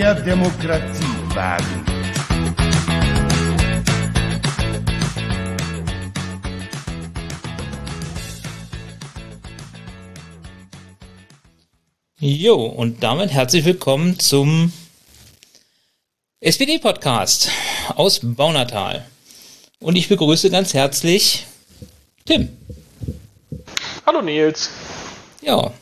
mehr Demokratie wagen. Jo, und damit herzlich willkommen zum SPD-Podcast aus Baunatal. Und ich begrüße ganz herzlich Tim. Hallo Nils. Ja.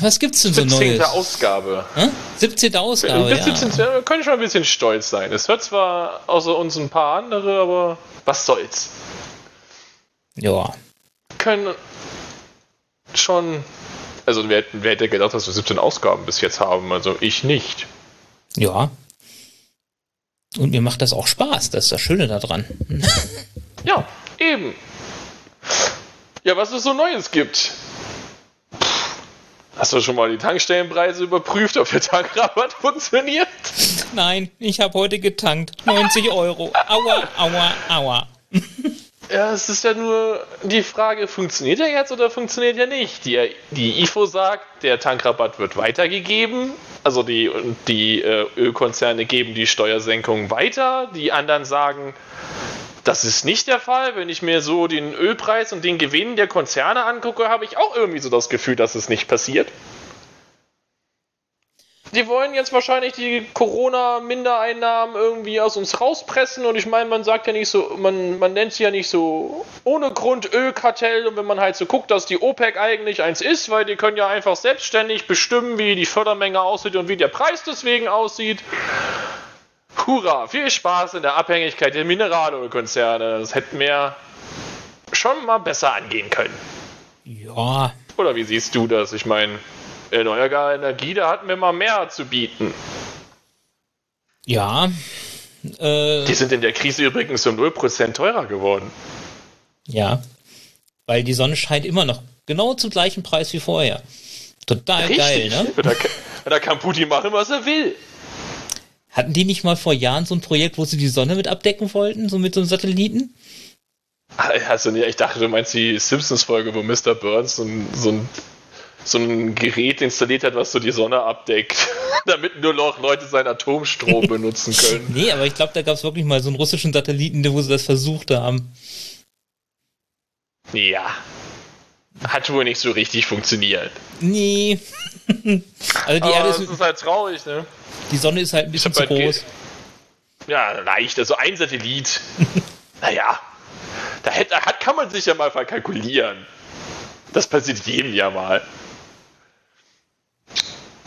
Was gibt's denn so 17. Neues? 17. Ausgabe. Hm? 17. Ausgabe. Bis 17. Ja. Wir können schon ein bisschen stolz sein. Es hört zwar außer uns ein paar andere, aber was soll's. Ja. Können schon. Also, wer, wer hätte gedacht, dass wir 17 Ausgaben bis jetzt haben? Also, ich nicht. Ja. Und mir macht das auch Spaß. Das ist das Schöne daran. ja, eben. Ja, was es so Neues gibt. Hast du schon mal die Tankstellenpreise überprüft, ob der Tankrabatt funktioniert? Nein, ich habe heute getankt. 90 Euro. Aua, aua, aua. Ja, es ist ja nur die Frage, funktioniert er jetzt oder funktioniert er nicht? Die, die IFO sagt, der Tankrabatt wird weitergegeben. Also die, die äh, Ölkonzerne geben die Steuersenkung weiter. Die anderen sagen, das ist nicht der Fall. Wenn ich mir so den Ölpreis und den Gewinn der Konzerne angucke, habe ich auch irgendwie so das Gefühl, dass es nicht passiert. Die wollen jetzt wahrscheinlich die Corona-Mindereinnahmen irgendwie aus uns rauspressen und ich meine, man sagt ja nicht so, man, man nennt sie ja nicht so ohne Grund Ölkartell und wenn man halt so guckt, dass die OPEC eigentlich eins ist, weil die können ja einfach selbstständig bestimmen, wie die Fördermenge aussieht und wie der Preis deswegen aussieht. Hurra, viel Spaß in der Abhängigkeit der Mineralölkonzerne. Das hätten wir schon mal besser angehen können. Ja. Oder wie siehst du das? Ich meine, erneuerbare Energie, da hatten wir mal mehr zu bieten. Ja. Äh, die sind in der Krise übrigens um 0% teurer geworden. Ja. Weil die Sonne scheint immer noch genau zum gleichen Preis wie vorher. Total Richtig. geil, ne? Da, da kann Putin machen, was er will. Hatten die nicht mal vor Jahren so ein Projekt, wo sie die Sonne mit abdecken wollten, so mit so einem Satelliten? Also, ich dachte, du meinst die Simpsons-Folge, wo Mr. Burns so ein, so, ein, so ein Gerät installiert hat, was so die Sonne abdeckt, damit nur noch Leute seinen Atomstrom benutzen können. nee, aber ich glaube, da gab es wirklich mal so einen russischen Satelliten, wo sie das versucht haben. Ja. Hat wohl nicht so richtig funktioniert. Nee. also die aber Erde ist, ist halt traurig, ne? Die Sonne ist halt ein bisschen zu halt groß. Ja, leicht. Also ein Satellit. naja, da hätte, hat, kann man sich ja mal verkalkulieren. Das passiert jedem ja mal.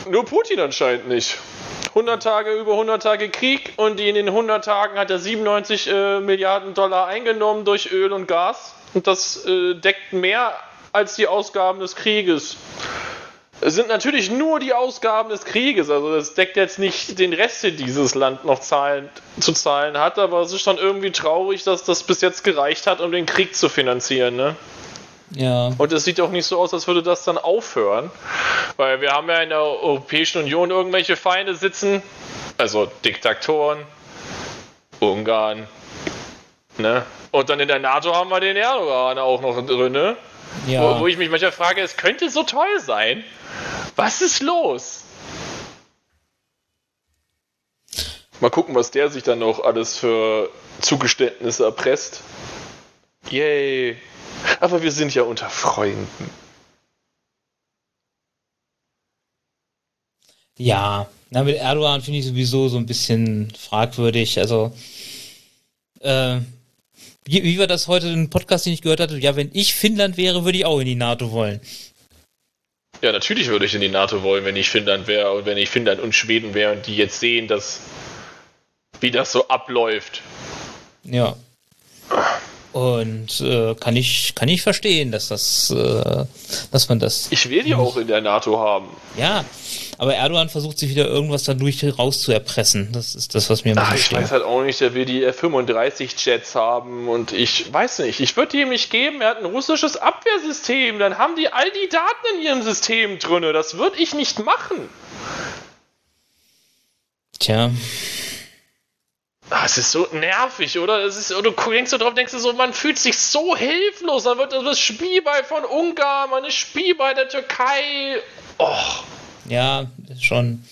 Nur Putin anscheinend nicht. 100 Tage, über 100 Tage Krieg und in den 100 Tagen hat er 97 äh, Milliarden Dollar eingenommen durch Öl und Gas. Und das äh, deckt mehr als die Ausgaben des Krieges. Es sind natürlich nur die Ausgaben des Krieges, also das deckt jetzt nicht den Rest, den dieses Land noch zahlen, zu zahlen hat, aber es ist schon irgendwie traurig, dass das bis jetzt gereicht hat, um den Krieg zu finanzieren, ne? Ja. Und es sieht auch nicht so aus, als würde das dann aufhören, weil wir haben ja in der Europäischen Union irgendwelche Feinde sitzen, also Diktatoren, Ungarn, ne? Und dann in der NATO haben wir den Erdogan auch noch drin, ne? Ja. Wo, wo ich mich manchmal frage, es könnte so toll sein. Was ist los? Mal gucken, was der sich dann noch alles für Zugeständnisse erpresst. Yay. Aber wir sind ja unter Freunden. Ja, na, mit Erdogan finde ich sowieso so ein bisschen fragwürdig. Also, äh, wie, wie war das heute im Podcast, den ich gehört hatte? Ja, wenn ich Finnland wäre, würde ich auch in die NATO wollen. Ja, natürlich würde ich in die NATO wollen, wenn ich Finnland wäre und wenn ich Finnland und Schweden wäre und die jetzt sehen, dass wie das so abläuft. Ja. Und äh, kann ich kann ich verstehen, dass das, äh, dass man das. Ich will die auch in der NATO haben. Ja, aber Erdogan versucht sich wieder irgendwas dadurch rauszuerpressen. Das ist das, was mir Ach, Ich weiß halt auch nicht, der will die F-35 Jets haben und ich weiß nicht. Ich würde ihm nicht geben. Er hat ein russisches Abwehrsystem. Dann haben die all die Daten in ihrem System drinne. Das würde ich nicht machen. Tja. Ah, es ist so nervig, oder? Es ist, du denkst so drauf, denkst du so, man fühlt sich so hilflos. Dann wird das Spielball von Ungarn, man ist Spielball der Türkei. Och. Ja, schon.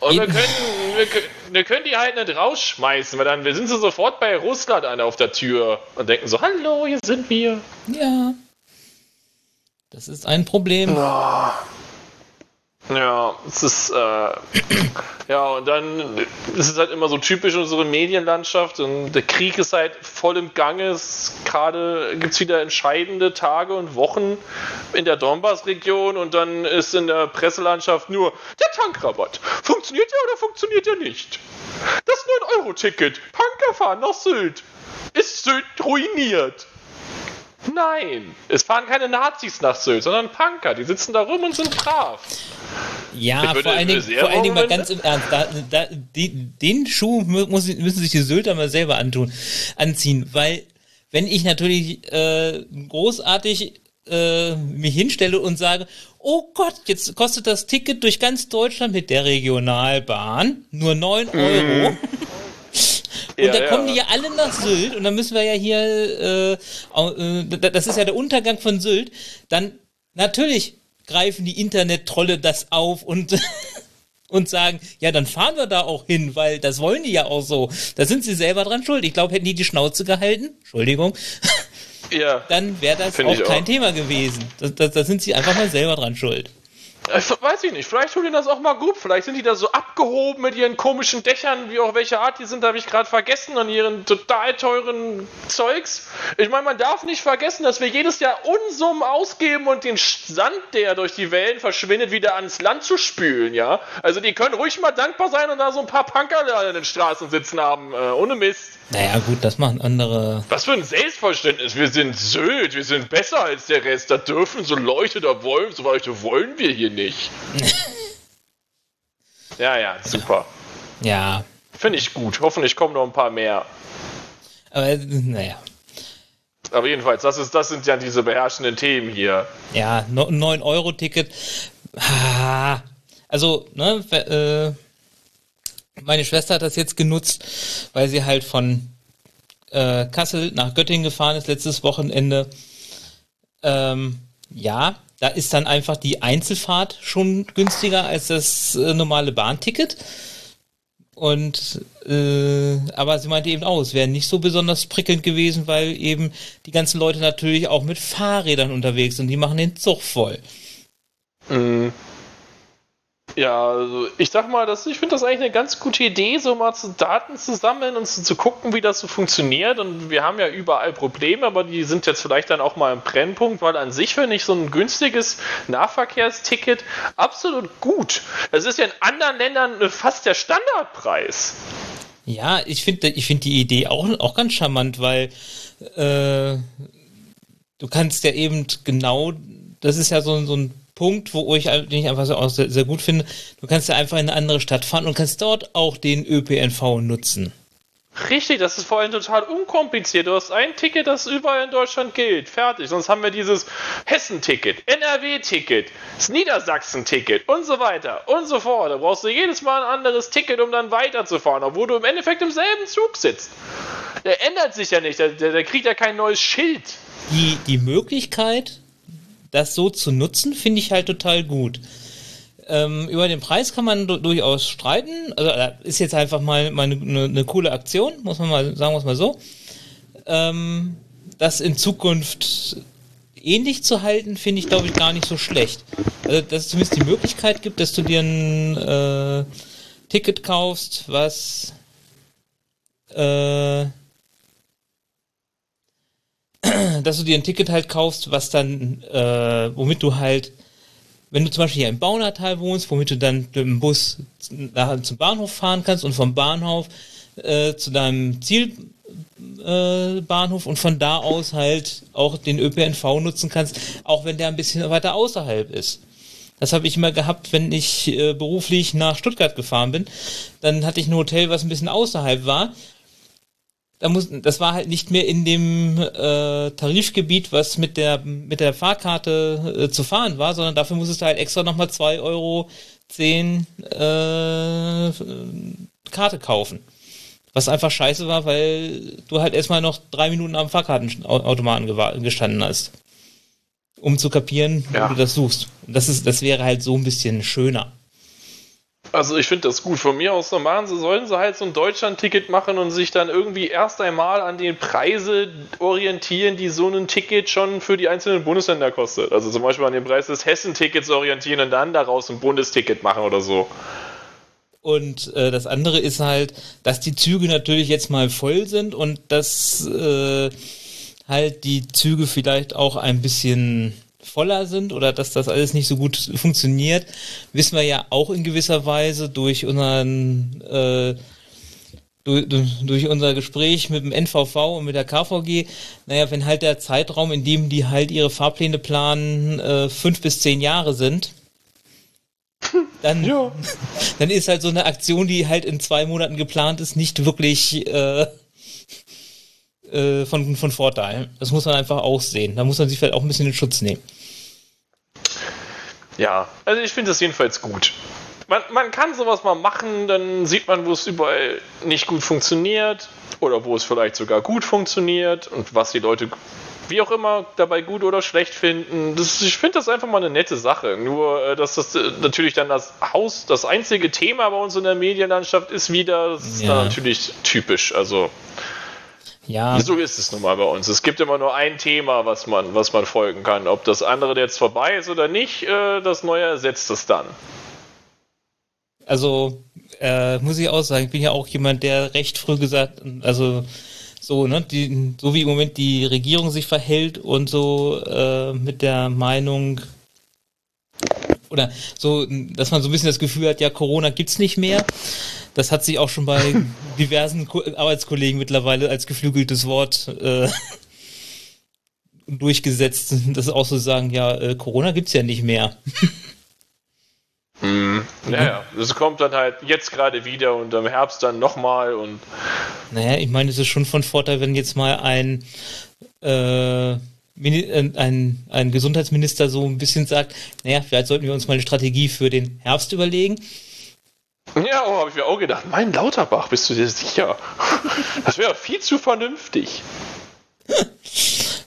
Und wir können, wir, können- wir können die halt nicht rausschmeißen, weil dann wir sind sie sofort bei Russland an auf der Tür und denken so, hallo, hier sind wir. Ja. Das ist ein Problem. Ja, es ist, äh, ja, und dann ist es halt immer so typisch unsere Medienlandschaft und der Krieg ist halt voll im Gange. Gerade gibt es wieder entscheidende Tage und Wochen in der Donbass-Region und dann ist in der Presselandschaft nur der Tankrabatt. Funktioniert der oder funktioniert der nicht? Das 9-Euro-Ticket. Punker fahren nach Sylt. Ist Sylt ruiniert? Nein, es fahren keine Nazis nach Sylt, sondern Punker. Die sitzen da rum und sind brav. Ja, vor allen Dingen, vor allen Dingen mal ganz im Ernst, da, da, die, den Schuh muss, müssen sich die Sylter mal selber antun, anziehen, weil wenn ich natürlich äh, großartig äh, mich hinstelle und sage, oh Gott, jetzt kostet das Ticket durch ganz Deutschland mit der Regionalbahn nur 9 Euro. Und. Ja, kommen die ja alle nach Sylt und dann müssen wir ja hier, äh, äh, da- das ist ja der Untergang von Sylt. Dann natürlich greifen die Internet-Trolle das auf und und sagen, ja, dann fahren wir da auch hin, weil das wollen die ja auch so. Da sind sie selber dran schuld. Ich glaube, hätten die die Schnauze gehalten, Entschuldigung, Ja. dann wäre das auch kein auch. Thema gewesen. Da, da, da sind sie einfach mal selber dran schuld. Ich weiß ich nicht, vielleicht tun die das auch mal gut. Vielleicht sind die da so abgehoben mit ihren komischen Dächern, wie auch welche Art die sind, habe ich gerade vergessen, und ihren total teuren Zeugs. Ich meine, man darf nicht vergessen, dass wir jedes Jahr Unsummen ausgeben und den Sand, der durch die Wellen verschwindet, wieder ans Land zu spülen, ja? Also die können ruhig mal dankbar sein und da so ein paar Punker da in den Straßen sitzen haben, äh, ohne Mist. Naja, gut, das machen andere. Was für ein Selbstverständnis. Wir sind Sylt, wir sind besser als der Rest. Da dürfen so Leute, da wollen, so Leute wollen wir hier nicht. ja, ja, super. Ja, Finde ich gut. Hoffentlich kommen noch ein paar mehr. aber naja. Aber jedenfalls, das, ist, das sind ja diese beherrschenden Themen hier. Ja, no- 9-Euro-Ticket. Ah, Also, ne, äh, meine Schwester hat das jetzt genutzt, weil sie halt von äh, Kassel nach Göttingen gefahren ist letztes Wochenende. Ähm, ja, da ist dann einfach die Einzelfahrt schon günstiger als das äh, normale Bahnticket. Und äh, aber sie meinte eben auch, es wäre nicht so besonders prickelnd gewesen, weil eben die ganzen Leute natürlich auch mit Fahrrädern unterwegs sind. Die machen den Zug voll. Mhm. Ja, also ich sag mal, das, ich finde das eigentlich eine ganz gute Idee, so mal zu Daten zu sammeln und zu, zu gucken, wie das so funktioniert. Und wir haben ja überall Probleme, aber die sind jetzt vielleicht dann auch mal im Brennpunkt, weil an sich finde ich so ein günstiges Nahverkehrsticket absolut gut. Das ist ja in anderen Ländern äh, fast der Standardpreis. Ja, ich finde ich find die Idee auch, auch ganz charmant, weil äh, du kannst ja eben genau, das ist ja so, so ein Punkt, wo ich, den ich einfach so auch sehr, sehr gut finde, du kannst ja einfach in eine andere Stadt fahren und kannst dort auch den ÖPNV nutzen. Richtig, das ist vor allem total unkompliziert. Du hast ein Ticket, das überall in Deutschland gilt. Fertig. Sonst haben wir dieses Hessen-Ticket, NRW-Ticket, das Niedersachsen-Ticket und so weiter und so fort. Da brauchst du jedes Mal ein anderes Ticket, um dann weiterzufahren, obwohl du im Endeffekt im selben Zug sitzt. Der ändert sich ja nicht, der, der, der kriegt ja kein neues Schild. Die, die Möglichkeit, das so zu nutzen, finde ich halt total gut. Ähm, über den Preis kann man du durchaus streiten. Also äh, ist jetzt einfach mal, mal eine, eine, eine coole Aktion, muss man mal sagen, es mal so. Ähm, das in Zukunft ähnlich zu halten, finde ich, glaube ich, gar nicht so schlecht. Also, dass es zumindest die Möglichkeit gibt, dass du dir ein äh, Ticket kaufst, was äh, dass du dir ein Ticket halt kaufst, was dann, äh, womit du halt, wenn du zum Beispiel hier im Baunatal wohnst, womit du dann mit dem Bus nach, zum Bahnhof fahren kannst und vom Bahnhof äh, zu deinem Zielbahnhof äh, und von da aus halt auch den ÖPNV nutzen kannst, auch wenn der ein bisschen weiter außerhalb ist. Das habe ich immer gehabt, wenn ich äh, beruflich nach Stuttgart gefahren bin. Dann hatte ich ein Hotel, was ein bisschen außerhalb war da muss, das war halt nicht mehr in dem äh, Tarifgebiet, was mit der mit der Fahrkarte äh, zu fahren war, sondern dafür musstest du halt extra nochmal 2,10 Euro zehn, äh, Karte kaufen. Was einfach scheiße war, weil du halt erstmal noch drei Minuten am Fahrkartenautomaten gestanden hast. um zu kapieren, wo Ja. du das suchst. Das, ist, das wäre halt so ein bisschen schöner. Also ich finde das gut. Von mir aus dann sie, sollen sie halt so ein Deutschland-Ticket machen und sich dann irgendwie erst einmal an den Preise orientieren, die so ein Ticket schon für die einzelnen Bundesländer kostet. Also zum Beispiel an den Preis des Hessen-Tickets orientieren und dann daraus ein Bundesticket machen oder so. Und äh, das andere ist halt, dass die Züge natürlich jetzt mal voll sind und dass äh, halt die Züge vielleicht auch ein bisschen voller sind oder dass das alles nicht so gut funktioniert, wissen wir ja auch in gewisser Weise durch unseren äh, durch, durch unser Gespräch mit dem NVV und mit der KVG, naja, wenn halt der Zeitraum, in dem die halt ihre Fahrpläne planen, äh, fünf bis zehn Jahre sind, dann, Ja. dann ist halt so eine Aktion, die halt in zwei Monaten geplant ist, nicht wirklich äh, äh, von, von Vorteil. Das muss man einfach auch sehen. Da muss man sich vielleicht auch ein bisschen in Schutz nehmen. Ja, also ich finde das jedenfalls gut. Man, man kann sowas mal machen, dann sieht man, wo es überall nicht gut funktioniert oder wo es vielleicht sogar gut funktioniert und was die Leute wie auch immer dabei gut oder schlecht finden. Das, ich finde das einfach mal eine nette Sache. Nur, äh, dass das äh, natürlich dann das Haus, das einzige Thema bei uns in der Medienlandschaft ist wieder, das ist Ja. dann natürlich typisch. Also, Ja, so ist es nun mal bei uns. Es gibt immer nur ein Thema, was man, was man folgen kann. Ob das andere jetzt vorbei ist oder nicht, äh, das Neue ersetzt es dann. also äh, muss ich auch sagen, ich bin ja auch jemand, der recht früh gesagt, also so, ne, die, so wie im Moment die Regierung sich verhält und so äh, mit der Meinung oder so, dass man so ein bisschen das Gefühl hat, ja, Corona gibt's nicht mehr. Das hat sich auch schon bei diversen Ko Arbeitskollegen mittlerweile als geflügeltes Wort äh, durchgesetzt, dass sie auch so sagen, ja, äh, Corona gibt's ja nicht mehr. Ja, ja. Das kommt dann halt jetzt gerade wieder und im Herbst dann nochmal und Naja, ich meine, es ist schon von Vorteil, wenn jetzt mal ein, äh, ein, ein Gesundheitsminister so ein bisschen sagt, naja, vielleicht sollten wir uns mal eine Strategie für den Herbst überlegen. Ja, oh, habe ich mir auch gedacht, mein Lauterbach, bist du dir sicher? Das wäre viel zu vernünftig.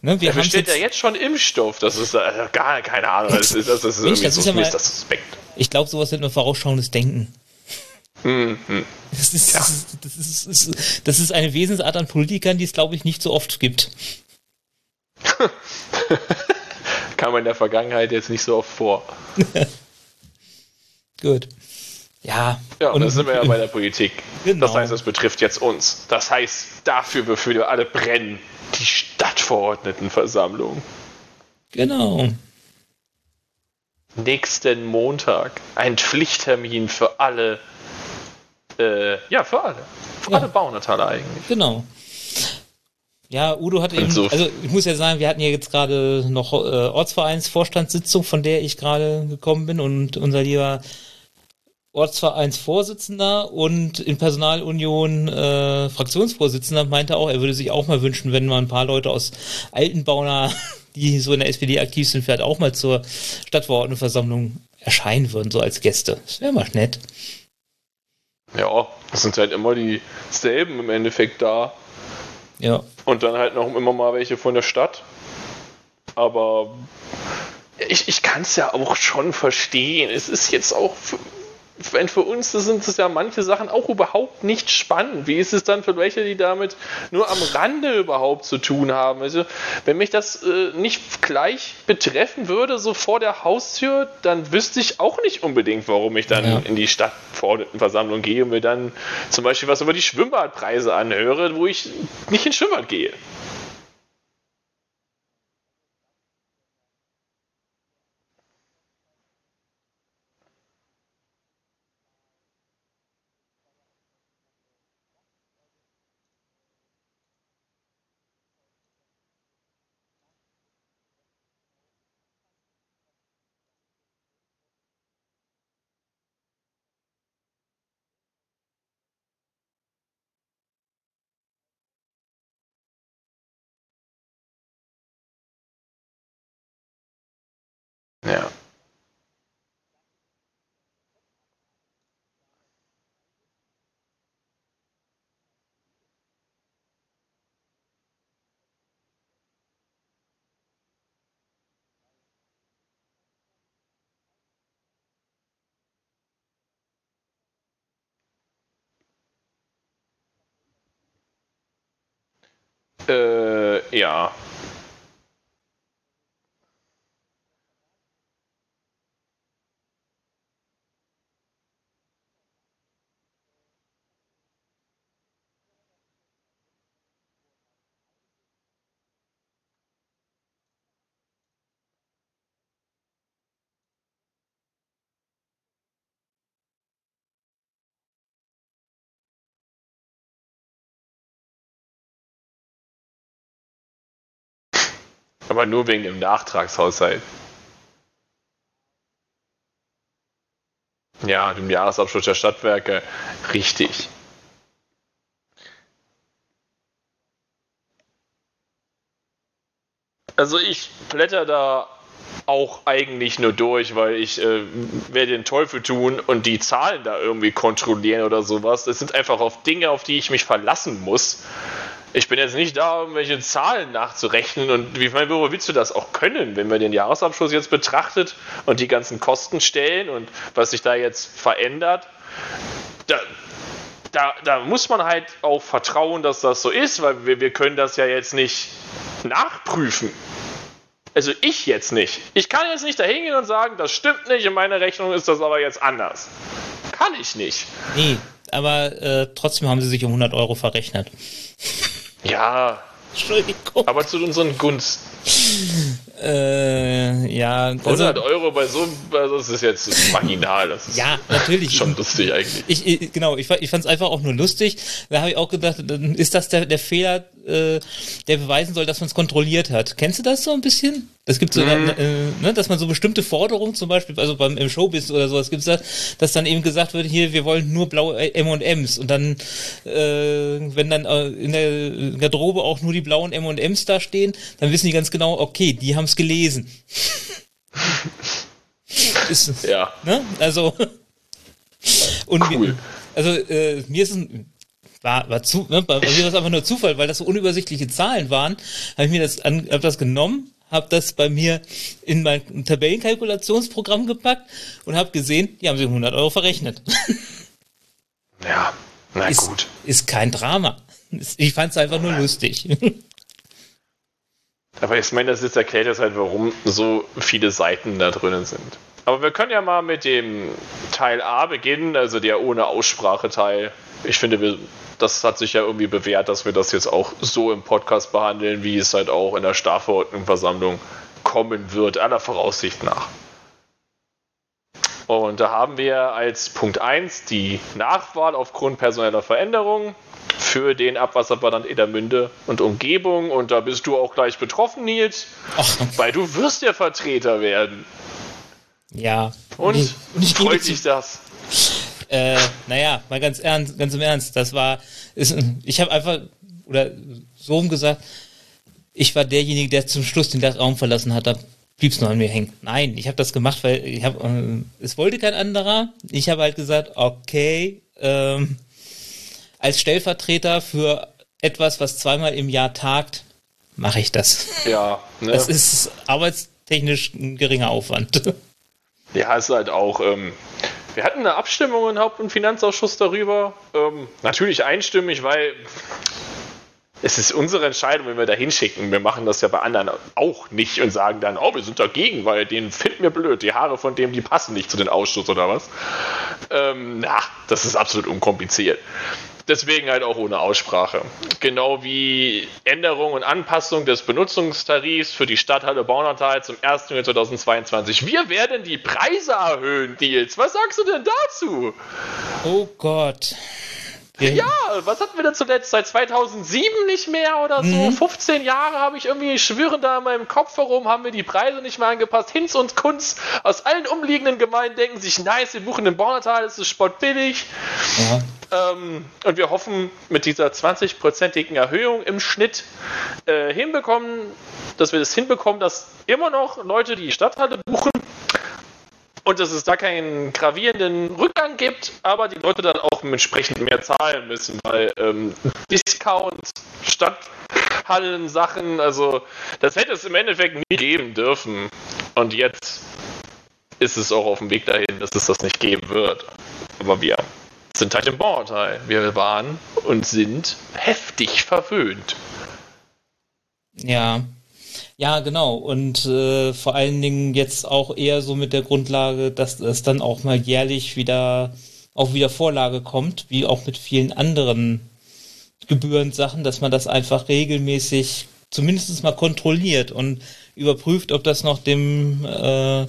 Ne, wir Er bestellt ja jetzt schon Impfstoff. Das ist äh, gar keine Ahnung. Das ist, das ist irgendwie das so ist ja mal- ist das suspekt. ich glaube, sowas nennt man vorausschauendes Denken. Hm, hm. Das ist, ist, das, ist, das ist- das ist eine Wesensart an Politikern, die es, glaube ich, nicht so oft gibt. Kam in der Vergangenheit jetzt nicht so oft vor. Gut. Ja. Ja, und und da sind wir ja bei der Politik. Genau. Das heißt, es betrifft jetzt uns. Das heißt, dafür, wofür wir alle brennen, die Stadtverordnetenversammlung. Genau. nächsten Montag ein Pflichttermin für alle. Äh, ja, für alle. Für Ja. alle Baunateile eigentlich. Genau. Ja, Udo hat eben, so- also ich muss ja sagen, wir hatten ja jetzt gerade noch äh, Ortsvereinsvorstandssitzung, von der ich gerade gekommen bin und unser lieber Ortsvereinsvorsitzender und in Personalunion äh, Fraktionsvorsitzender meinte auch, er würde sich auch mal wünschen, wenn mal ein paar Leute aus Altenbauner, die so in der SPD aktiv sind, vielleicht auch mal zur Stadtverordnetenversammlung erscheinen würden, so als Gäste. Das wäre mal nett. Ja, es sind halt immer dieselben im Endeffekt da. Ja. Und dann halt noch immer mal welche von der Stadt. Aber ich, ich kann es ja auch schon verstehen. Es ist jetzt auch, für, wenn für uns sind es ja manche Sachen auch überhaupt nicht spannend. Wie ist es dann für welche, die damit nur am Rande überhaupt zu tun haben? Also, wenn mich das äh, nicht gleich betreffen würde, so vor der Haustür, dann wüsste ich auch nicht unbedingt, warum ich dann Ja. in die Stadtverordnetenversammlung gehe und mir dann zum Beispiel was über die Schwimmbadpreise anhöre, wo ich nicht ins Schwimmbad gehe. Äh, ja. Aber nur wegen dem Nachtragshaushalt. Ja, dem Jahresabschluss der Stadtwerke. Richtig. Also ich blätter da auch eigentlich nur durch, weil ich äh, werde den Teufel tun und die Zahlen da irgendwie kontrollieren oder sowas. Das sind einfach auf Dinge, auf die ich mich verlassen muss. Ich bin jetzt nicht da, irgendwelche Zahlen nachzurechnen und wie meine, wo willst du das auch können, wenn man den Jahresabschluss jetzt betrachtet und die ganzen Kosten stellen und was sich da jetzt verändert? Da, da, da muss man halt auch vertrauen, dass das so ist, weil wir, wir können das ja jetzt nicht nachprüfen. Also ich jetzt nicht. Ich kann jetzt nicht dahin gehen und sagen, das stimmt nicht, in meiner Rechnung ist das aber jetzt anders. Kann ich nicht. Nee, aber äh, trotzdem haben sie sich um 100 Euro verrechnet. Ja, Entschuldigung. aber zu unseren Gunsten. Äh, ja, also, 100 Euro bei so einem, also das ist jetzt marginal. Das ist ja, natürlich. schon lustig eigentlich. Ich, ich, genau, ich, ich fand es einfach auch nur lustig. Da habe ich auch gedacht, dann ist das der, der Fehler, äh, der beweisen soll, dass man es kontrolliert hat. Kennst du das so ein bisschen? Das gibt so, äh, ne, dass man so bestimmte Forderungen, zum Beispiel, also beim im Showbiz oder sowas gibt es das, dass dann eben gesagt wird, hier, wir wollen nur blaue M&Ms und dann, äh, wenn dann äh, in der Garderobe auch nur die blauen M&Ms da stehen, dann wissen die ganz genau, okay, die haben es gelesen. ist, Ja, Ne? Also. Und Cool. mir, also äh, mir ist es war, war zu, ne, bei mir war es einfach nur Zufall, weil das so unübersichtliche Zahlen waren, habe ich mir das an, hab das genommen, habe das bei mir in mein Tabellenkalkulationsprogramm gepackt und habe gesehen, die haben sich um 100 Euro verrechnet. ja, na ist, gut. ist kein Drama. Ich fand es einfach nur lustig. Aber ich meine, das jetzt erklärt jetzt halt, warum so viele Seiten da drinnen sind. Aber wir können ja mal mit dem Teil A beginnen, also der ohne Aussprache Teil. Ich finde, wir, das hat sich ja irgendwie bewährt, dass wir das jetzt auch so im Podcast behandeln, wie es halt auch in der Strafverordnungsversammlung kommen wird, aller Voraussicht nach. Und da haben wir als Punkt 1 die Nachwahl aufgrund personeller Veränderungen für den Abwasserverband Edermünde und Umgebung. Und da bist du auch gleich betroffen, Nils, Ach, weil du wirst ja Vertreter werden. Ja. Und, ich, und ich freut zu, dich das? Äh, naja, mal ganz ernst, ganz im Ernst, das war, ist, ich habe einfach, oder so rum gesagt, ich war derjenige, der zum Schluss den Raum verlassen hat, da blieb's nur an mir hängen. Nein, ich habe das gemacht, weil ich habe, äh, es wollte kein anderer. Ich habe halt gesagt, okay, ähm, als Stellvertreter für etwas, was zweimal im Jahr tagt, mache ich das. Ja, ne? Das ist arbeitstechnisch ein geringer Aufwand. Ja, ist halt auch. Ähm, wir hatten eine Abstimmung im Haupt- und Finanzausschuss darüber. Ähm, natürlich einstimmig, weil es ist unsere Entscheidung, wenn wir da hinschicken. Wir machen das ja bei anderen auch nicht und sagen dann, oh, wir sind dagegen, weil den finden wir blöd. Die Haare von dem, die passen nicht zu den Ausschuss oder was. Ähm, na, das ist absolut unkompliziert. Deswegen halt auch ohne Aussprache. Genau wie Änderung und Anpassung des Benutzungstarifs für die Stadthalle Baunatal zum 1. Juni 2022. Wir werden die Preise erhöhen, Nils. Was sagst du denn dazu? Oh Gott. Ja, was hatten wir denn zuletzt? Seit 2007 nicht mehr oder so? 15 Jahre habe ich irgendwie schwören da in meinem Kopf herum, haben wir die Preise nicht mehr angepasst. Hinz und Kunz aus allen umliegenden Gemeinden denken sich, nice, wir buchen den Baunatal, das ist spottbillig. Ja. Ähm, und wir hoffen, mit dieser 20-prozentigen Erhöhung im Schnitt äh, hinbekommen, dass wir das hinbekommen, dass immer noch Leute die Stadthalle buchen und dass es da keinen gravierenden Rückgang gibt, aber die Leute dann auch entsprechend mehr zahlen müssen, weil ähm, Discount, Stadthallen, Sachen, also das hätte es im Endeffekt nie geben dürfen. Und jetzt ist es auch auf dem Weg dahin, dass es das nicht geben wird. Aber wir sind halt im Bauteil. Wir waren und sind heftig verwöhnt. Ja. Ja, genau. Und äh, vor allen Dingen jetzt auch eher so mit der Grundlage, dass es dann auch mal jährlich wieder auch wieder Vorlage kommt, wie auch mit vielen anderen Gebührensachen, dass man das einfach regelmäßig zumindest mal kontrolliert und überprüft, ob das noch dem äh,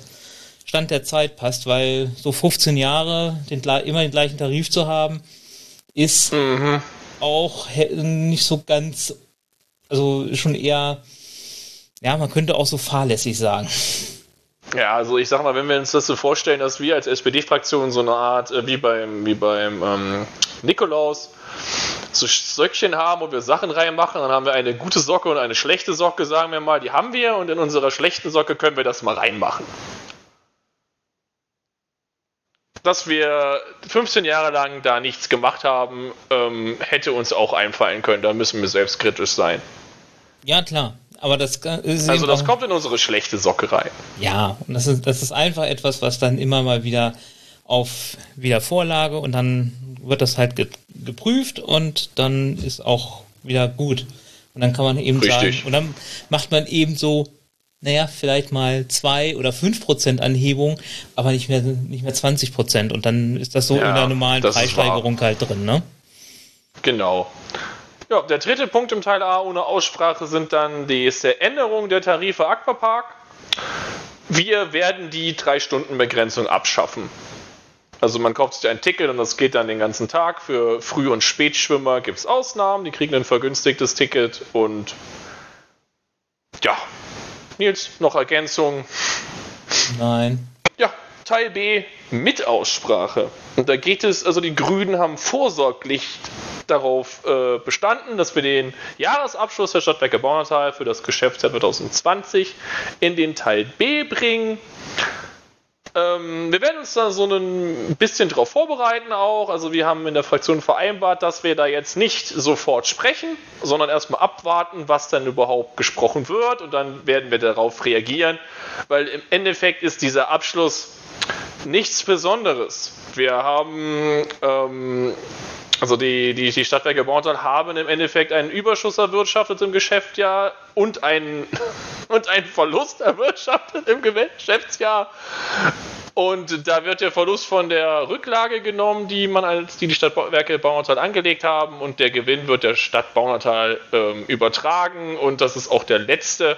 Stand der Zeit passt, weil so 15 Jahre den, immer den gleichen Tarif zu haben, ist mhm. auch nicht so ganz, also schon eher, ja, man könnte auch so fahrlässig sagen. Ja, also ich sag mal, wenn wir uns das so vorstellen, dass wir als SPD-Fraktion so eine Art, äh, wie beim, wie beim ähm, Nikolaus, so Söckchen haben, wo wir Sachen reinmachen, dann haben wir eine gute Socke und eine schlechte Socke, sagen wir mal, die haben wir und in unserer schlechten Socke können wir das mal reinmachen. Dass wir 15 Jahre lang da nichts gemacht haben, ähm, hätte uns auch einfallen können. Da müssen wir selbstkritisch sein. Ja, klar. Aber das ist Also das kommt in unsere schlechte Socke rein. Ja, und das ist, das ist einfach etwas, was dann immer mal wieder auf wieder Vorlage und dann wird das halt ge geprüft und dann ist auch wieder gut. Und dann kann man eben Richtig. sagen, und dann macht man eben so, naja, vielleicht mal zwei oder fünf Prozent Anhebung, aber nicht mehr, nicht mehr 20 Prozent. Und dann ist das so ja, in der normalen Preissteigerung halt drin, ne? Genau. Ja, der dritte Punkt im Teil A ohne Aussprache sind dann die Änderung der Tarife Aquapark. Wir werden die Drei-Stunden-Begrenzung abschaffen. Also man kauft sich ein Ticket und das geht dann den ganzen Tag. Für Früh- und Spätschwimmer gibt es Ausnahmen, die kriegen ein vergünstigtes Ticket und ja. Nils, noch Ergänzung? Nein. Ja, Teil B mit Aussprache. Und da geht es, also die Grünen haben vorsorglich darauf äh, bestanden, dass wir den Jahresabschluss der Stadtwerke Baunatal für das Geschäftsjahr 2020 in den Teil B bringen. Ähm, wir werden uns da so ein bisschen drauf vorbereiten auch. Also wir haben in der Fraktion vereinbart, dass wir da jetzt nicht sofort sprechen, sondern erstmal abwarten, was dann überhaupt gesprochen wird und dann werden wir darauf reagieren, weil im Endeffekt ist dieser Abschluss nichts Besonderes. Wir haben ähm, also die, die, die Stadtwerke Borntal haben im Endeffekt einen Überschuss erwirtschaftet im Geschäftsjahr und einen, und einen Verlust erwirtschaftet im Geschäftsjahr. Und da wird der Verlust von der Rücklage genommen, die man als die, die Stadtwerke Baunatal angelegt haben, und der Gewinn wird der Stadt Baunatal ähm, übertragen. Und das ist auch der letzte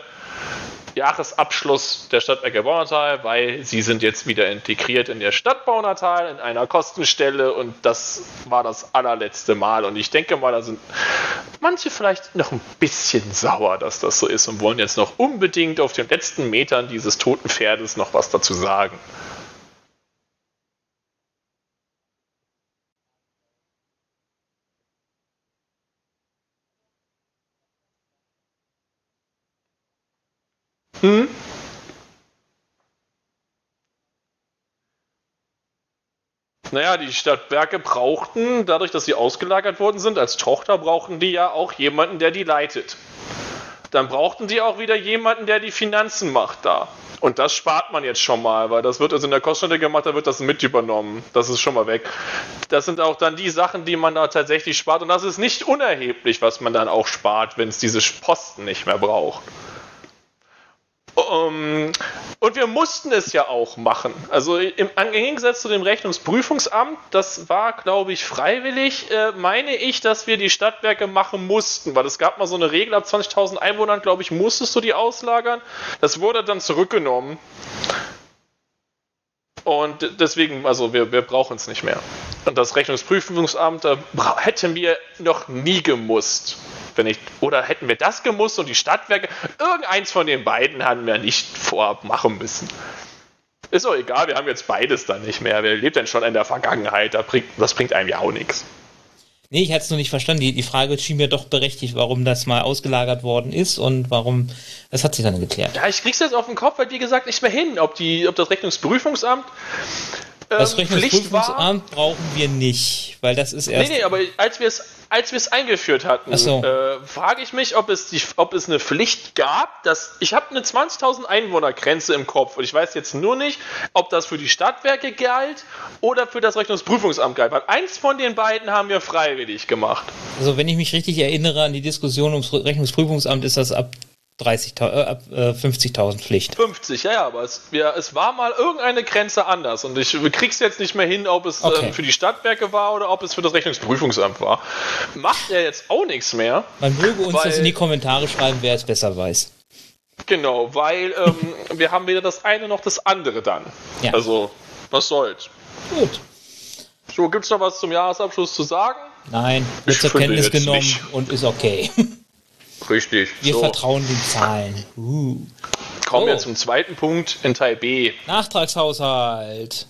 Jahresabschluss der Stadtwerke Baunatal, weil sie sind jetzt wieder integriert in der Stadt Baunatal in einer Kostenstelle und das war das allerletzte Mal. Und ich denke mal, da sind manche vielleicht noch ein bisschen sauer, dass das so ist und wollen jetzt noch unbedingt auf den letzten Metern dieses toten Pferdes noch was dazu sagen. Hm? Naja, die Stadtwerke brauchten, dadurch, dass sie ausgelagert worden sind, als Tochter brauchten die ja auch jemanden, der die leitet. Dann brauchten sie auch wieder jemanden, der die Finanzen macht da. Und das spart man jetzt schon mal, weil das wird also in der Koststelle gemacht, da wird das mit übernommen. Das ist schon mal weg. Das sind auch dann die Sachen, die man da tatsächlich spart. Und das ist nicht unerheblich, was man dann auch spart, wenn es diese Posten nicht mehr braucht. Um, und wir mussten es ja auch machen. Also im, im Gegensatz zu dem Rechnungsprüfungsamt, das war, glaube ich, freiwillig, äh, meine ich, dass wir die Stadtwerke machen mussten, weil es gab mal so eine Regel, ab 20.000 Einwohnern, glaube ich, musstest du die auslagern. Das wurde dann zurückgenommen. Und deswegen, also wir, wir brauchen es nicht mehr. Und das Rechnungsprüfungsamt, da hätten wir noch nie gemusst wenn ich, oder hätten wir das gemusst und die Stadtwerke, irgendeins von den beiden haben wir nicht vorab machen müssen. Ist doch egal, wir haben jetzt beides dann nicht mehr. Wer lebt denn schon in der Vergangenheit? Das bringt, das bringt einem ja auch nichts. Nee, ich hatte es noch nicht verstanden. Die, die Frage schien mir doch berechtigt, warum das mal ausgelagert worden ist und warum. Das hat sich dann geklärt. Ja, ich krieg's jetzt auf den Kopf, weil wie gesagt nicht mehr hin, ob, die, ob das Rechnungsprüfungsamt ähm, das Rechnungsprüfungsamt brauchen wir nicht, weil das ist erst. Nee, nee, aber als wir es als wir es eingeführt hatten, so. äh, frage ich mich, ob es, die, ob es eine Pflicht gab, dass ich habe eine 20.000 Einwohner-Grenze im Kopf und ich weiß jetzt nur nicht, ob das für die Stadtwerke galt oder für das Rechnungsprüfungsamt galt, weil eins von den beiden haben wir freiwillig gemacht. Also wenn ich mich richtig erinnere an die Diskussion ums Rechnungsprüfungsamt, ist das ab 30.000, äh, ab äh, 50.000 Pflicht. 50, ja, ja, aber es, ja, es war mal irgendeine Grenze anders und ich krieg's jetzt nicht mehr hin, ob es Okay. ähm, für die Stadtwerke war oder ob es für das Rechnungsprüfungsamt war. Macht ja jetzt auch nichts mehr. Man möge uns das in die Kommentare schreiben, wer es besser weiß. Genau, weil ähm, wir haben weder das eine noch das andere dann. Ja. Also, was soll's. Gut. So, gibt's noch was zum Jahresabschluss zu sagen? Nein, wird zur Kenntnis genommen nicht. und ist okay. Richtig. Wir so, vertrauen den Zahlen. Uh. kommen wir Oh. zum zweiten Punkt in Teil B. Nachtragshaushalt.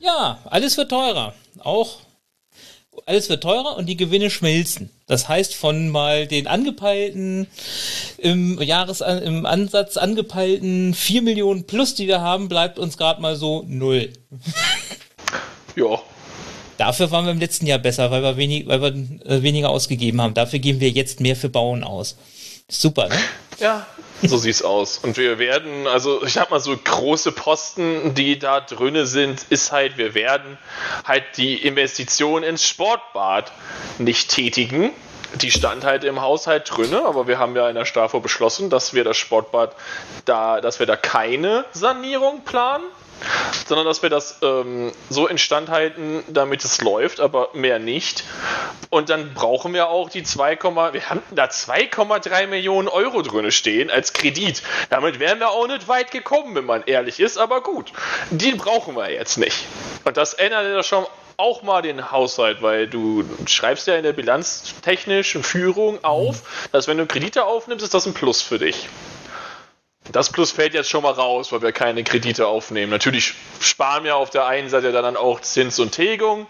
Ja, alles wird teurer. Auch alles wird teurer und die Gewinne schmelzen. Das heißt, von mal den angepeilten, im Jahres im Ansatz angepeilten 4 Millionen plus, die wir haben, bleibt uns gerade mal so null. Ja, Dafür waren wir im letzten Jahr besser, weil wir, wenig, weil wir äh, weniger ausgegeben haben. Dafür geben wir jetzt mehr für Bauen aus. Super, ne? Ja, so sieht's aus. Und wir werden, also ich sag mal so große Posten, die da drinne sind, ist halt, wir werden halt die Investition ins Sportbad nicht tätigen. Die stand halt im Haushalt drinne, aber wir haben ja in der Stafo beschlossen, dass wir das Sportbad da, dass wir da keine Sanierung planen, sondern dass wir das ähm, so instand halten, damit es läuft, aber mehr nicht. Und dann brauchen wir auch die 2, wir haben da 2,3 Millionen Euro drin stehen als Kredit. Damit wären wir auch nicht weit gekommen, wenn man ehrlich ist, aber gut. Die brauchen wir jetzt nicht. Und das ändert ja schon auch mal den Haushalt, weil du schreibst ja in der bilanztechnischen Führung auf, dass wenn du Kredite aufnimmst, ist das ein Plus für dich. Das Plus fällt jetzt schon mal raus, weil wir keine Kredite aufnehmen. Natürlich sparen wir auf der einen Seite dann auch Zins und Tilgung.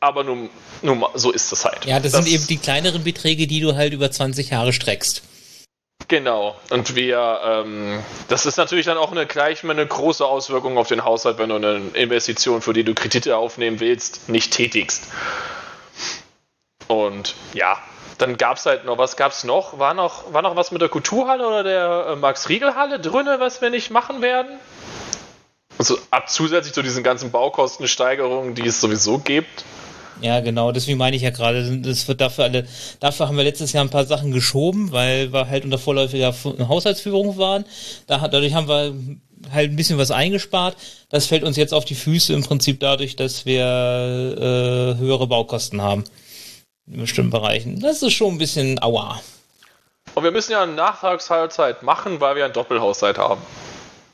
Aber nun, nun so ist das halt. Ja, das, sind eben die kleineren Beträge, die du halt über 20 Jahre streckst. Genau. Und wir, ähm, das ist natürlich dann auch eine gleich mal eine große Auswirkung auf den Haushalt, wenn du eine Investition, für die du Kredite aufnehmen willst, nicht tätigst. Und ja, dann gab es halt noch, was gab es noch? War noch? war noch was mit der Kulturhalle oder der äh, Max-Riegel-Halle drinne, was wir nicht machen werden? Also ab zusätzlich zu diesen ganzen Baukostensteigerungen, die es sowieso gibt. Ja, genau, deswegen meine ich ja gerade, das wird dafür alle, dafür haben wir letztes Jahr ein paar Sachen geschoben, weil wir halt unter vorläufiger Haushaltsführung waren. Da, dadurch haben wir halt ein bisschen was eingespart. Das fällt uns jetzt auf die Füße im Prinzip dadurch, dass wir äh, höhere Baukosten haben. In bestimmten Bereichen. Das ist schon ein bisschen aua. Und wir müssen ja eine Nachtragshaushalt machen, weil wir einen Doppelhaushalt haben.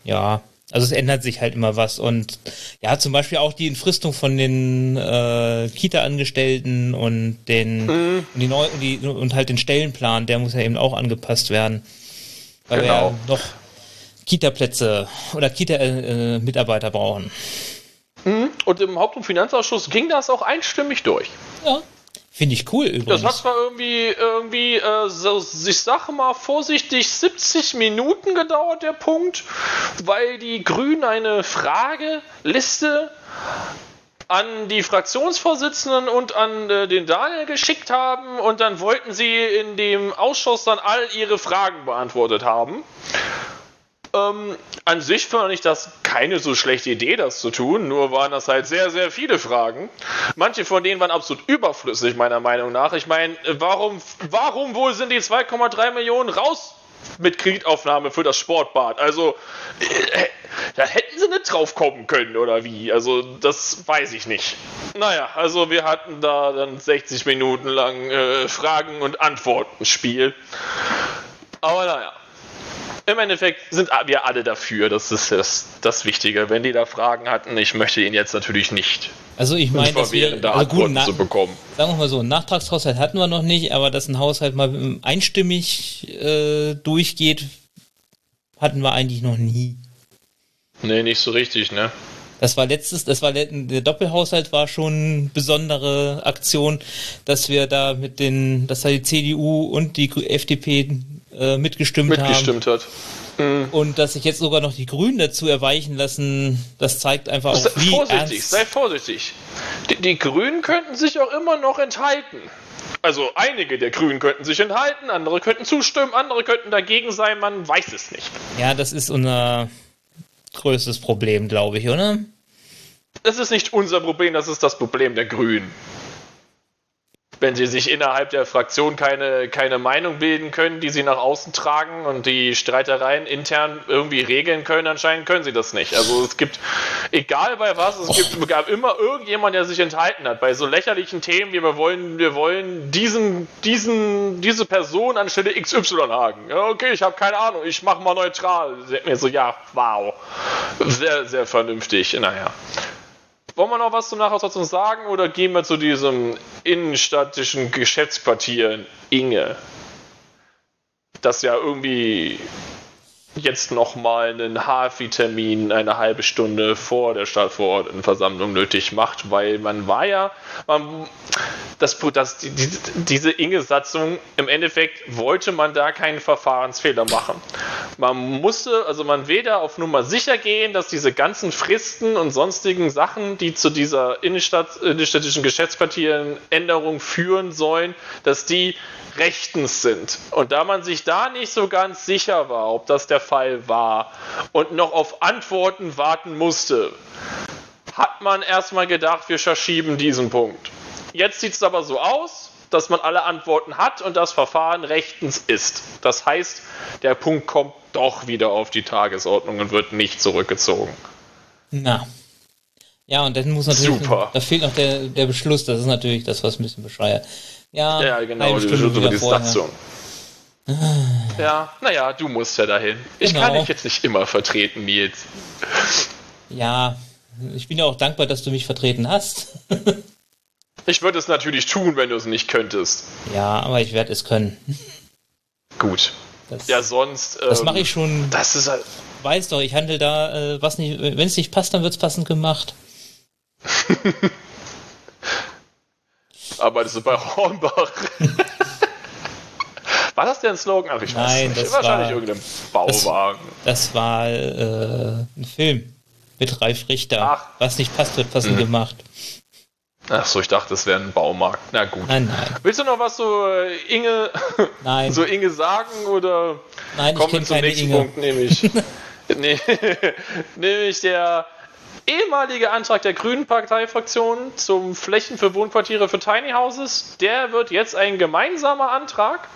Ja, also es ändert sich halt immer was und ja, zum Beispiel auch die Entfristung von den äh, Kita-Angestellten und den und, die neu, und, die, und halt den Stellenplan, der muss ja eben auch angepasst werden, weil wir ja Genau. noch Kita-Plätze oder Kita-Mitarbeiter brauchen. Und im Haupt- und Finanzausschuss ging das auch einstimmig durch. Ja, finde ich cool Das übrigens. hat zwar irgendwie, irgendwie äh, so, ich sage mal vorsichtig, 70 Minuten gedauert, der Punkt, weil die Grünen eine Frageliste an die Fraktionsvorsitzenden und an äh, den Daniel geschickt haben und dann wollten sie in dem Ausschuss dann all ihre Fragen beantwortet haben. Ähm, an sich fand ich das keine so schlechte Idee, das zu tun, nur waren das halt sehr, sehr viele Fragen. Manche von denen waren absolut überflüssig, meiner Meinung nach. Ich meine, warum, warum wohl sind die 2,3 Millionen raus mit Kreditaufnahme für das Sportbad? Also, äh, da hätten sie nicht drauf kommen können, oder wie? Also, das weiß ich nicht. Naja, also wir hatten da dann 60 Minuten lang äh, Fragen- und Antworten-Spiel. Aber naja. Im Endeffekt sind wir alle dafür. Das ist das, das Wichtige. Wenn die da Fragen hatten, ich möchte ihn jetzt natürlich nicht Also ich meine, dass wir, da also gut, na, zu bekommen. sagen wir mal so, einen Nachtragshaushalt hatten wir noch nicht, aber dass ein Haushalt mal einstimmig äh, durchgeht, hatten wir eigentlich noch nie. Nee, nicht so richtig, ne? Das war letztes, das war der Doppelhaushalt war schon eine besondere Aktion, dass wir da mit den, dass da die CDU und die FDP äh, mitgestimmt, Mitgestimmt hat. haben und dass sich jetzt sogar noch die Grünen dazu erweichen lassen, das zeigt einfach auch, Sei wie vorsichtig, ernst. sei vorsichtig. Die, die Grünen könnten sich auch immer noch enthalten. Also einige der Grünen könnten sich enthalten, andere könnten zustimmen, andere könnten dagegen sein, man weiß es nicht. Ja, das ist unser größtes Problem, glaube ich, oder? Das ist nicht unser Problem, das ist das Problem der Grünen. Wenn sie sich innerhalb der Fraktion keine, keine Meinung bilden können, die sie nach außen tragen und die Streitereien intern irgendwie regeln können, anscheinend können sie das nicht. Also es gibt, egal bei was, es gibt, gab immer irgendjemand, der sich enthalten hat. Bei so lächerlichen Themen wie wir wollen, wir wollen diesen, diesen, diese Person anstelle XY haben. Ja, okay, ich habe keine Ahnung, ich mache mal neutral. Mir so, ja, wow. Sehr, sehr vernünftig. Naja. Wollen wir noch was zum Nachhaus sagen oder gehen wir zu diesem innenstädtischen Geschäftsquartier Inge? Das ja irgendwie jetzt nochmal einen HFI-Termin eine halbe Stunde vor der Stadtverordnetenversammlung nötig macht, weil man war ja, man, das, das, die, diese Inge-Satzung, im Endeffekt wollte man da keinen Verfahrensfehler machen. Man musste, also man da auf Nummer sicher gehen, dass diese ganzen Fristen und sonstigen Sachen, die zu dieser Innenstadt, innenstädtischen Geschäftsquartierenänderung führen sollen, dass die rechtens sind. Und da man sich da nicht so ganz sicher war, ob das der Fall war und noch auf Antworten warten musste, hat man erstmal gedacht, wir verschieben diesen Punkt. Jetzt sieht es aber so aus, dass man alle Antworten hat und das Verfahren rechtens ist. Das heißt, der Punkt kommt doch wieder auf die Tagesordnung und wird nicht zurückgezogen. Na. Ja, und dann muss natürlich, Super. da fehlt noch der, der Beschluss, das ist natürlich das, was ein bisschen bescheuert. Ja, ja genau, die die Station. Ja, naja, du musst ja dahin. Ich genau. kann dich jetzt nicht immer vertreten, Nils. Ja, ich bin ja auch dankbar, dass du mich vertreten hast. ich würde es natürlich tun, wenn du es nicht könntest. Ja, aber ich werde es können. Gut. Das, ja, sonst. Ähm, das mache ich schon. Das ist halt. Weiß doch, ich handle da, äh, was nicht, wenn es nicht passt, dann wird es passend gemacht. Arbeitest du bei Hornbach? War das der Slogan? Ach, ich Nein, weiß nicht. Das Wahrscheinlich war, irgendein Bauwagen. Das, das war äh, ein Film mit Ralf Richter. Ach. Was nicht passt, wird passend mhm. gemacht. Ach so, ich dachte, es wäre ein Baumarkt. Na gut. Nein, nein. Willst du noch was so äh, Inge, nein. so Inge sagen oder nein, kommen wir zum nächsten Inge. Punkt, nämlich, nee, nämlich der ehemalige Antrag der Grünen Parteifraktion zum Flächen für Wohnquartiere für Tiny Houses, der wird jetzt ein gemeinsamer Antrag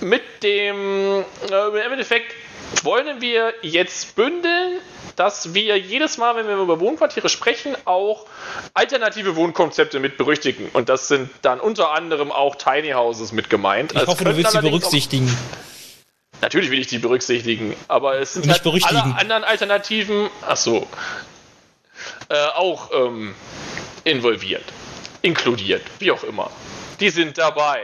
mit dem, äh, im Endeffekt wollen wir jetzt bündeln, dass wir jedes Mal, wenn wir über Wohnquartiere sprechen, auch alternative Wohnkonzepte mit berücksichtigen. Und das sind dann unter anderem auch Tiny Houses mit gemeint. Ich hoffe, du willst sie berücksichtigen. Natürlich will ich die berücksichtigen, aber es sind Nicht halt alle anderen Alternativen. Ach so, äh, auch ähm, involviert, inkludiert, wie auch immer. Die sind dabei.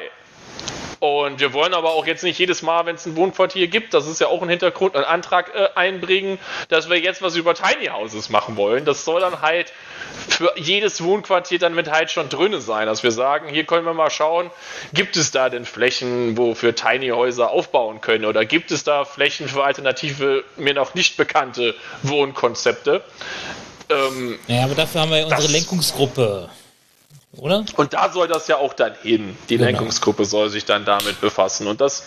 Und wir wollen aber auch jetzt nicht jedes Mal, wenn es ein Wohnquartier gibt, das ist ja auch ein Hintergrund, einen Antrag äh, einbringen, dass wir jetzt was über Tiny Houses machen wollen. Das soll dann halt für jedes Wohnquartier dann mit halt schon drinne sein, dass wir sagen, hier können wir mal schauen, gibt es da denn Flächen, wo wir Tiny Häuser aufbauen können oder gibt es da Flächen für alternative, mir noch nicht bekannte Wohnkonzepte? Ähm, ja, aber dafür haben wir ja unsere Lenkungsgruppe. Oder? Und da soll das ja auch dann hin. Die genau. Lenkungsgruppe soll sich dann damit befassen. Und das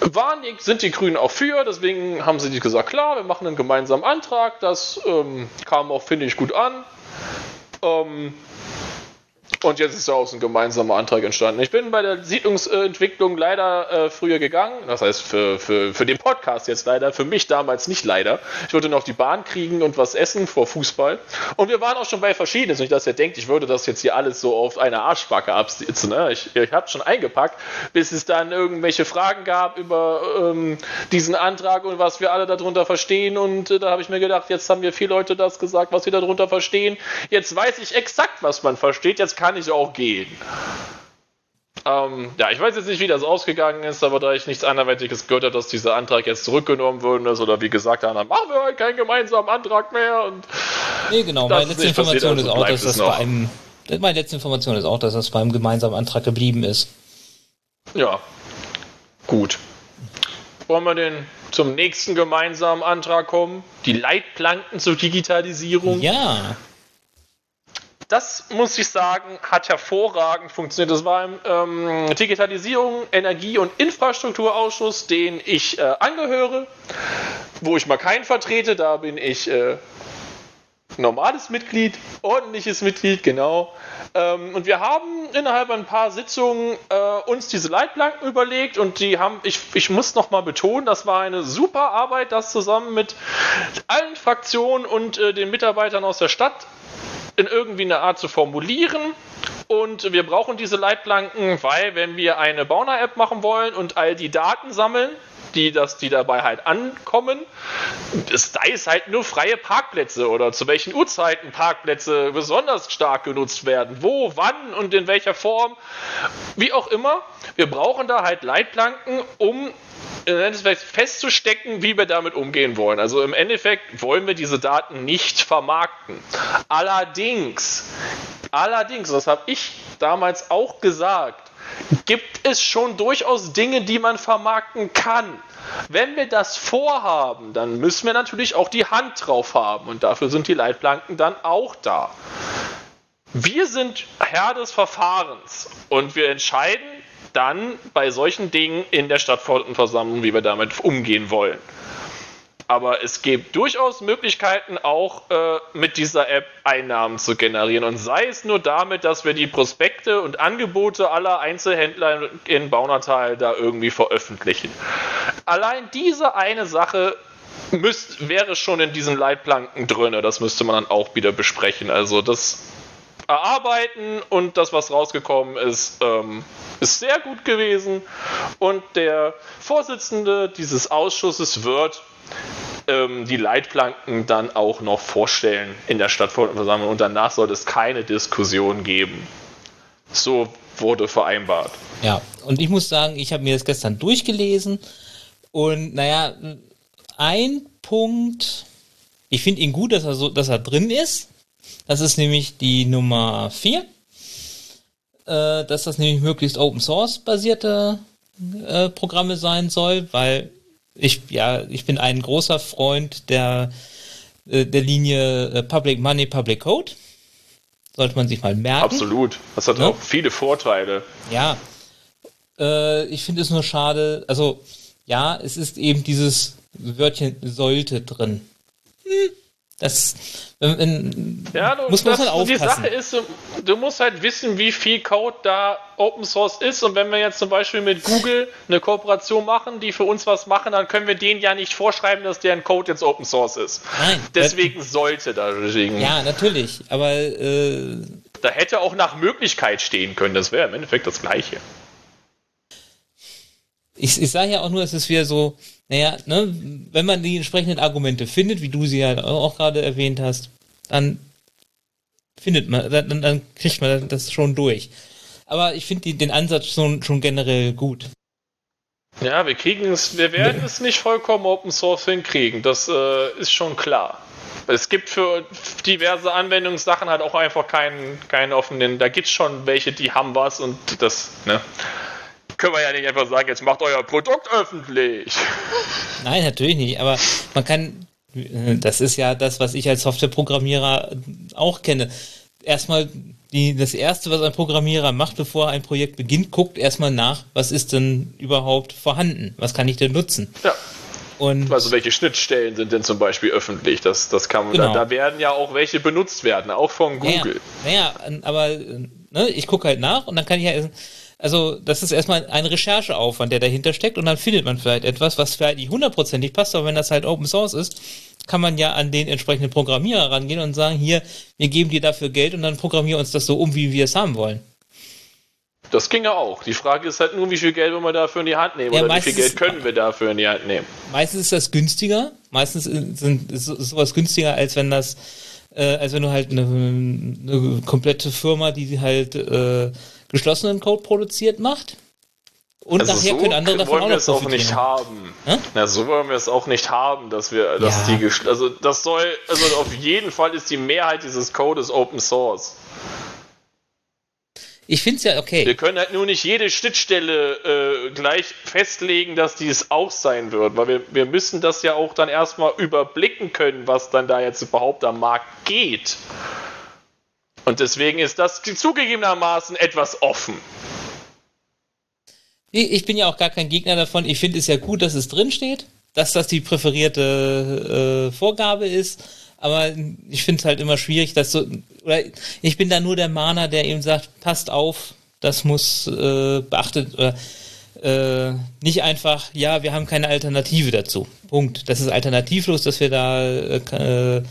waren die, sind die Grünen auch für. Deswegen haben sie gesagt, klar, wir machen einen gemeinsamen Antrag. Das ähm, kam auch, finde ich, gut an. Ähm, und jetzt ist daraus ein gemeinsamer Antrag entstanden. Ich bin bei der Siedlungsentwicklung leider äh, früher gegangen. Das heißt, für, für, für den Podcast jetzt leider. Für mich damals nicht leider. Ich wollte noch die Bahn kriegen und was essen vor Fußball. Und wir waren auch schon bei verschiedenen. Nicht, dass ihr denkt, ich würde das jetzt hier alles so auf eine Arschbacke absitzen. Ne? Ich, ich habe schon eingepackt, bis es dann irgendwelche Fragen gab über ähm, diesen Antrag und was wir alle darunter verstehen. Und äh, da habe ich mir gedacht, jetzt haben mir vier Leute das gesagt, was sie darunter verstehen. Jetzt weiß ich exakt, was man versteht. Jetzt kann kann ich auch gehen. Ähm, ja, ich weiß jetzt nicht, wie das ausgegangen ist, aber da ich nichts anderweitiges gehört habe, dass dieser Antrag jetzt zurückgenommen worden ist oder wie gesagt, dann machen wir halt keinen gemeinsamen Antrag mehr. Und nee, genau. Meine letzte Information ist auch, dass das bei einem. Meine letzte Information ist auch, dass das beim gemeinsamen Antrag geblieben ist. Ja, gut. Wollen wir denn zum nächsten gemeinsamen Antrag kommen? Die Leitplanken zur Digitalisierung? Ja das muss ich sagen, hat hervorragend funktioniert. Das war im ähm, Digitalisierung, Energie- und Infrastrukturausschuss, den ich äh, angehöre, wo ich mal keinen vertrete. Da bin ich äh, normales Mitglied, ordentliches Mitglied, genau. Ähm, und wir haben innerhalb ein paar Sitzungen äh, uns diese Leitplanken überlegt und die haben, ich, ich muss nochmal betonen, das war eine super Arbeit, das zusammen mit allen Fraktionen und äh, den Mitarbeitern aus der Stadt in irgendwie eine Art zu formulieren. Und wir brauchen diese Leitplanken, weil wenn wir eine Bauner-App machen wollen und all die Daten sammeln, die, das, die dabei halt ankommen. Es, da ist halt nur freie Parkplätze oder zu welchen Uhrzeiten Parkplätze besonders stark genutzt werden. Wo, wann und in welcher Form. Wie auch immer. Wir brauchen da halt Leitplanken, um festzustecken, wie wir damit umgehen wollen. Also im Endeffekt wollen wir diese Daten nicht vermarkten. Allerdings, allerdings, das habe ich damals auch gesagt, gibt es schon durchaus Dinge, die man vermarkten kann. Wenn wir das vorhaben, dann müssen wir natürlich auch die Hand drauf haben und dafür sind die Leitplanken dann auch da. Wir sind Herr des Verfahrens und wir entscheiden dann bei solchen Dingen in der Stadtversammlung, wie wir damit umgehen wollen. Aber es gibt durchaus Möglichkeiten, auch äh, mit dieser App Einnahmen zu generieren. Und sei es nur damit, dass wir die Prospekte und Angebote aller Einzelhändler in Baunatal da irgendwie veröffentlichen. Allein diese eine Sache müsst, wäre schon in diesen Leitplanken drin. Das müsste man dann auch wieder besprechen. Also das Erarbeiten und das, was rausgekommen ist, ähm, ist sehr gut gewesen. Und der Vorsitzende dieses Ausschusses wird ähm, die Leitplanken dann auch noch vorstellen in der Stadtversammlung und danach soll es keine Diskussion geben. So wurde vereinbart. Ja, und ich muss sagen, ich habe mir das gestern durchgelesen und naja, ein Punkt, ich finde ihn gut, dass er, so, dass er drin ist. Das ist nämlich die Nummer 4. Äh, dass das nämlich möglichst Open Source basierte äh, Programme sein soll, weil ich, ja, ich bin ein großer Freund der, äh, der Linie äh, Public Money, Public Code. Sollte man sich mal merken. Absolut. Das hat ja? auch viele Vorteile. Ja. Äh, ich finde es nur schade, also ja, es ist eben dieses Wörtchen sollte drin. Hm, das wenn, ja, du, muss man das, halt aufpassen. Die Sache ist, du, du, musst halt wissen, wie viel Code da Open Source ist. Und wenn wir jetzt zum Beispiel mit Google eine Kooperation machen, die für uns was machen, dann können wir denen ja nicht vorschreiben, dass deren Code jetzt Open Source ist. Nein. Deswegen das, sollte da. Deswegen, ja, natürlich. Aber äh, da hätte auch nach Möglichkeit stehen können. Das wäre im Endeffekt das Gleiche. Ich, ich sage ja auch nur, es ist wieder so, naja, ne, wenn man die entsprechenden Argumente findet, wie du sie ja auch gerade erwähnt hast, dann findet man, dann, dann kriegt man das schon durch. Aber ich finde den Ansatz schon, schon generell gut. Ja, wir kriegen es, wir werden es nicht vollkommen Open Source hinkriegen, das äh, ist schon klar. Es gibt für diverse Anwendungssachen halt auch einfach keinen, keinen offenen, da gibt es schon welche, die haben was und das, ne? Können wir ja nicht einfach sagen, jetzt macht euer Produkt öffentlich. Nein, natürlich nicht, aber man kann, das ist ja das, was ich als Softwareprogrammierer auch kenne. Erstmal die, das erste, was ein Programmierer macht, bevor ein Projekt beginnt, guckt erstmal nach, was ist denn überhaupt vorhanden? Was kann ich denn nutzen? Ja. Und also welche Schnittstellen sind denn zum Beispiel öffentlich? Das, das kann man, genau. da, da, werden ja auch welche benutzt werden, auch von Google. Naja, naja aber ne, ich gucke halt nach und dann kann ich ja also, das ist erstmal ein Rechercheaufwand, der dahinter steckt und dann findet man vielleicht etwas, was vielleicht nicht hundertprozentig passt, aber wenn das halt Open Source ist, kann man ja an den entsprechenden Programmierer rangehen und sagen, hier, wir geben dir dafür Geld und dann programmieren uns das so um, wie wir es haben wollen. Das ging ja auch. Die Frage ist halt nur, wie viel Geld wollen wir dafür in die Hand nehmen ja, oder wie viel Geld können wir dafür in die Hand nehmen. Meistens ist das günstiger. Meistens sind, ist sowas günstiger, als wenn das, äh, als wenn du halt eine, eine komplette Firma, die halt äh, geschlossenen Code produziert macht. Und also nachher so können andere davon wollen auch wir es auch nicht haben. Hm? Na, so wollen wir es auch nicht haben, dass wir, dass ja. die, also das soll, also auf jeden Fall ist die Mehrheit dieses Codes Open Source. Ich finde es ja okay. Wir können halt nur nicht jede Schnittstelle äh, gleich festlegen, dass dies auch sein wird, weil wir, wir müssen das ja auch dann erstmal überblicken können, was dann da jetzt überhaupt am Markt geht. Und deswegen ist das zugegebenermaßen etwas offen. Ich bin ja auch gar kein Gegner davon. Ich finde es ja gut, dass es drinsteht, dass das die präferierte äh, Vorgabe ist. Aber ich finde es halt immer schwierig, dass so, oder ich bin da nur der Mahner, der eben sagt, passt auf, das muss äh, beachtet oder äh, nicht einfach, ja, wir haben keine Alternative dazu. Punkt. Das ist alternativlos, dass wir da äh,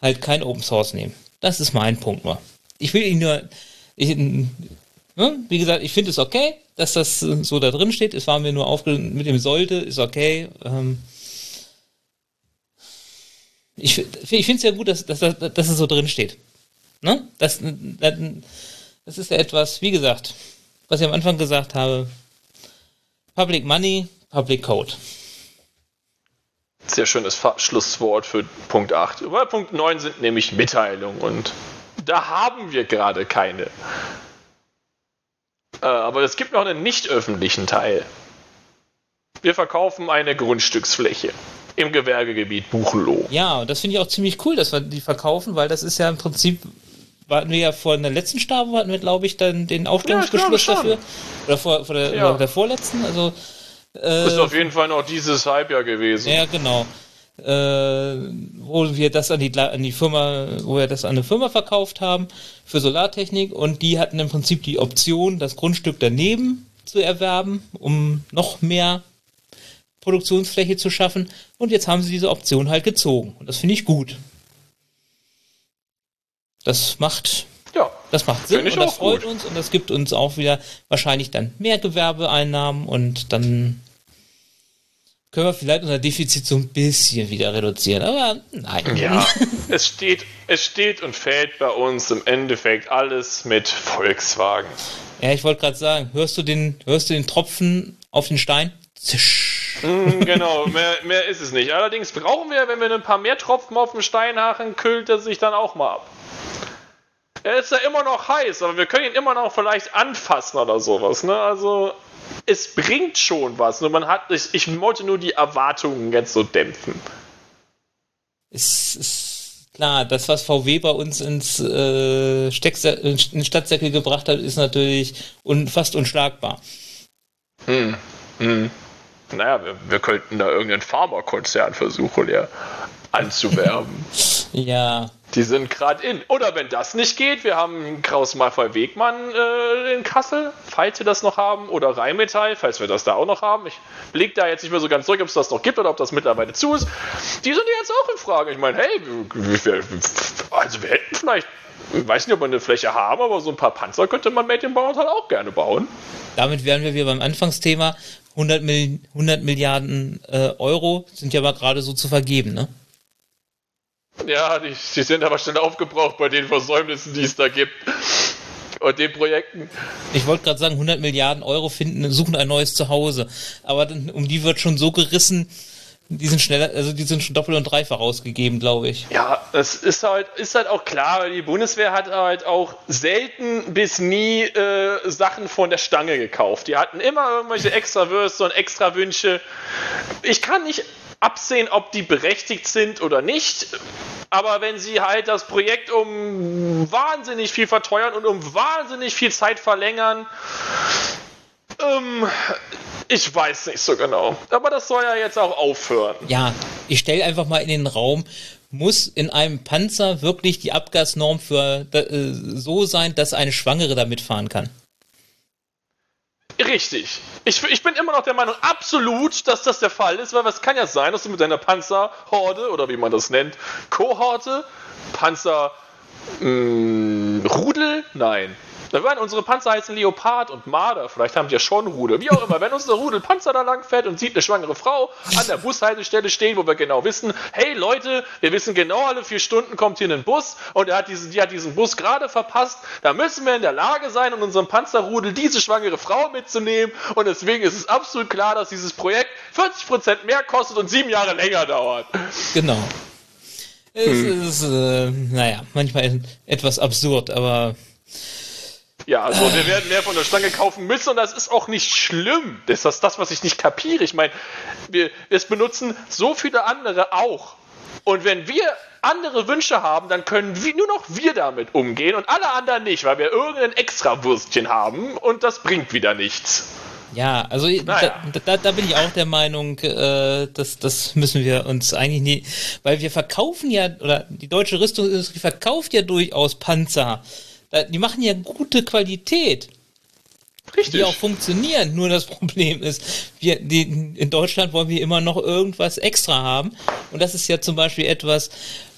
halt kein Open Source nehmen. Das ist mein Punkt nur. Ich will ihn nur, ich, ne, wie gesagt, ich finde es okay, dass das so da drin steht. Es war mir nur aufgenommen, mit dem sollte, ist okay. Ähm, ich, ich finde es ja gut, dass, dass, dass es so drin steht. Ne? Das, das ist ja etwas, wie gesagt, was ich am Anfang gesagt habe. Public Money, Public Code. Sehr schönes Schlusswort für Punkt 8. Weil Punkt 9 sind nämlich Mitteilungen und da haben wir gerade keine. Äh, aber es gibt noch einen nicht öffentlichen Teil. Wir verkaufen eine Grundstücksfläche im Gewerbegebiet Buchloh. Ja, und das finde ich auch ziemlich cool, dass wir die verkaufen, weil das ist ja im Prinzip, warten wir ja vor der letzten Stabe, hatten wir, glaube ich, dann den Aufstellungsbeschluss ja, dafür. Oder vor, vor der, ja. der vorletzten, also. Äh, ist auf jeden Fall noch dieses Halbjahr gewesen. Ja, genau. Äh, wo wir das an die, an die Firma, wo wir das an eine Firma verkauft haben für Solartechnik und die hatten im Prinzip die Option, das Grundstück daneben zu erwerben, um noch mehr Produktionsfläche zu schaffen. Und jetzt haben sie diese Option halt gezogen. Und das finde ich gut. Das macht, das macht Sinn und das freut gut. uns und das gibt uns auch wieder wahrscheinlich dann mehr Gewerbeeinnahmen und dann können wir vielleicht unser Defizit so ein bisschen wieder reduzieren. Aber nein. Ja, es steht, es steht und fällt bei uns im Endeffekt alles mit Volkswagen. Ja, ich wollte gerade sagen, hörst du den, hörst du den Tropfen auf den Stein? Zisch. Mm, genau, mehr, mehr ist es nicht. Allerdings brauchen wir, wenn wir ein paar mehr Tropfen auf dem Stein hachen, kühlt er sich dann auch mal ab. Er ist ja immer noch heiß, aber wir können ihn immer noch vielleicht anfassen oder sowas. Ne? Also es bringt schon was. Nur man hat, ich, ich wollte nur die Erwartungen jetzt so dämpfen. Es ist klar, das, was VW bei uns ins, äh, in Stadtsäcke gebracht hat, ist natürlich un fast unschlagbar. Hm. Hm. Naja, wir, wir könnten da irgendeinen Pharmakonzern versuchen, ja, anzuwerben. ja. Die sind gerade in. Oder wenn das nicht geht, wir haben Kraus Maffei Wegmann äh, in Kassel, falls wir das noch haben, oder Rheinmetall, falls wir das da auch noch haben. Ich blick da jetzt nicht mehr so ganz zurück, ob es das noch gibt oder ob das mittlerweile zu ist. Die sind jetzt auch in Frage. Ich meine, hey, wir, also wir hätten vielleicht, ich weiß nicht, ob wir eine Fläche haben, aber so ein paar Panzer könnte man mit dem Bauern halt auch gerne bauen. Damit wären wir wieder beim Anfangsthema. 100, Mil 100 Milliarden äh, Euro sind ja aber gerade so zu vergeben, ne? Ja, die, die sind aber schnell aufgebraucht bei den Versäumnissen, die es da gibt. Und den Projekten. Ich wollte gerade sagen, 100 Milliarden Euro finden, suchen ein neues Zuhause. Aber um die wird schon so gerissen, die sind schneller, also die sind schon doppelt und dreifach ausgegeben, glaube ich. Ja, das ist halt, ist halt auch klar, die Bundeswehr hat halt auch selten bis nie äh, Sachen von der Stange gekauft. Die hatten immer irgendwelche extra Würste und extra Wünsche. Ich kann nicht absehen, ob die berechtigt sind oder nicht. Aber wenn sie halt das Projekt um wahnsinnig viel verteuern und um wahnsinnig viel Zeit verlängern, ähm, ich weiß nicht so genau. Aber das soll ja jetzt auch aufhören. Ja, ich stelle einfach mal in den Raum, muss in einem Panzer wirklich die Abgasnorm für äh, so sein, dass eine Schwangere damit fahren kann? Richtig. Ich, ich bin immer noch der Meinung, absolut, dass das der Fall ist, weil es kann ja sein, dass du mit deiner Panzerhorde oder wie man das nennt, Kohorte, Panzerrudel, hm, nein, da werden unsere Panzer heißen Leopard und Marder. Vielleicht haben die ja schon Rudel. Wie auch immer, wenn unser Rudel Panzer da lang fährt und sieht eine schwangere Frau an der Bushaltestelle stehen, wo wir genau wissen, hey Leute, wir wissen genau, alle vier Stunden kommt hier ein Bus und er hat diesen, die hat diesen Bus gerade verpasst. Da müssen wir in der Lage sein, in unserem Panzerrudel diese schwangere Frau mitzunehmen. Und deswegen ist es absolut klar, dass dieses Projekt 40% mehr kostet und sieben Jahre länger dauert. Genau. Es hm. ist, äh, naja, manchmal etwas absurd, aber ja, also wir werden mehr von der Stange kaufen müssen und das ist auch nicht schlimm. Das ist das, was ich nicht kapiere. Ich meine, wir, es benutzen so viele andere auch. Und wenn wir andere Wünsche haben, dann können wir, nur noch wir damit umgehen und alle anderen nicht, weil wir irgendein Extrawürstchen haben und das bringt wieder nichts. Ja, also naja. da, da, da, bin ich auch der Meinung, äh, dass das müssen wir uns eigentlich nie, weil wir verkaufen ja, oder die deutsche Rüstungsindustrie verkauft ja durchaus Panzer. Die machen ja gute Qualität. Richtig. Die auch funktionieren. Nur das Problem ist, wir, die, in Deutschland wollen wir immer noch irgendwas extra haben. Und das ist ja zum Beispiel etwas,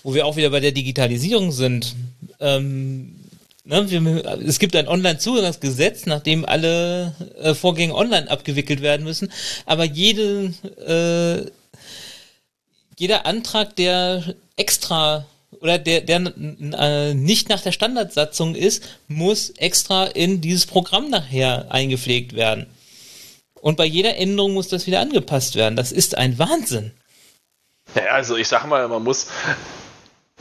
wo wir auch wieder bei der Digitalisierung sind. Ähm, ne, wir, es gibt ein Online-Zugangsgesetz, nachdem alle äh, Vorgänge online abgewickelt werden müssen. Aber jede, äh, jeder Antrag, der extra oder der, der äh, nicht nach der Standardsatzung ist, muss extra in dieses Programm nachher eingepflegt werden. Und bei jeder Änderung muss das wieder angepasst werden. Das ist ein Wahnsinn. Ja, also ich sag mal, man muss,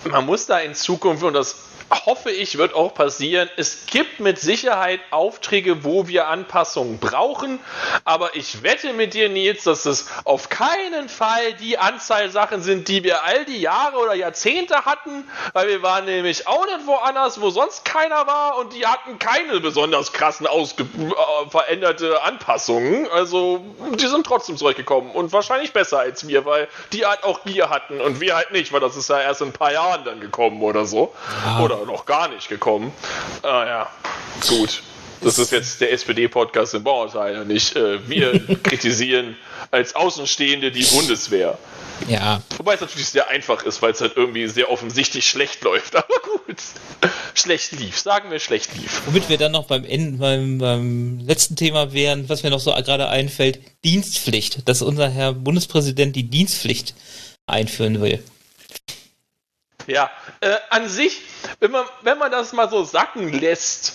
man muss da in Zukunft, und das hoffe ich, wird auch passieren. Es gibt mit Sicherheit Aufträge, wo wir Anpassungen brauchen, aber ich wette mit dir, Nils, dass es auf keinen Fall die Anzahl Sachen sind, die wir all die Jahre oder Jahrzehnte hatten, weil wir waren nämlich auch nicht woanders, wo sonst keiner war und die hatten keine besonders krassen, ausge äh, veränderte Anpassungen. Also, die sind trotzdem zurückgekommen und wahrscheinlich besser als wir, weil die halt auch Gier hatten und wir halt nicht, weil das ist ja erst in ein paar Jahren dann gekommen oder so. Ja. Oder noch gar nicht gekommen. Ah ja, gut. Das ist jetzt der SPD-Podcast im Bauerteil und nicht äh, wir kritisieren als Außenstehende die Bundeswehr. Ja. Wobei es natürlich sehr einfach ist, weil es halt irgendwie sehr offensichtlich schlecht läuft. Aber gut. Schlecht lief. Sagen wir schlecht lief. Womit wir dann noch beim, Ende, beim, beim letzten Thema wären, was mir noch so gerade einfällt, Dienstpflicht. Dass unser Herr Bundespräsident die Dienstpflicht einführen will. Ja, äh, an sich, wenn man, wenn man das mal so sacken lässt,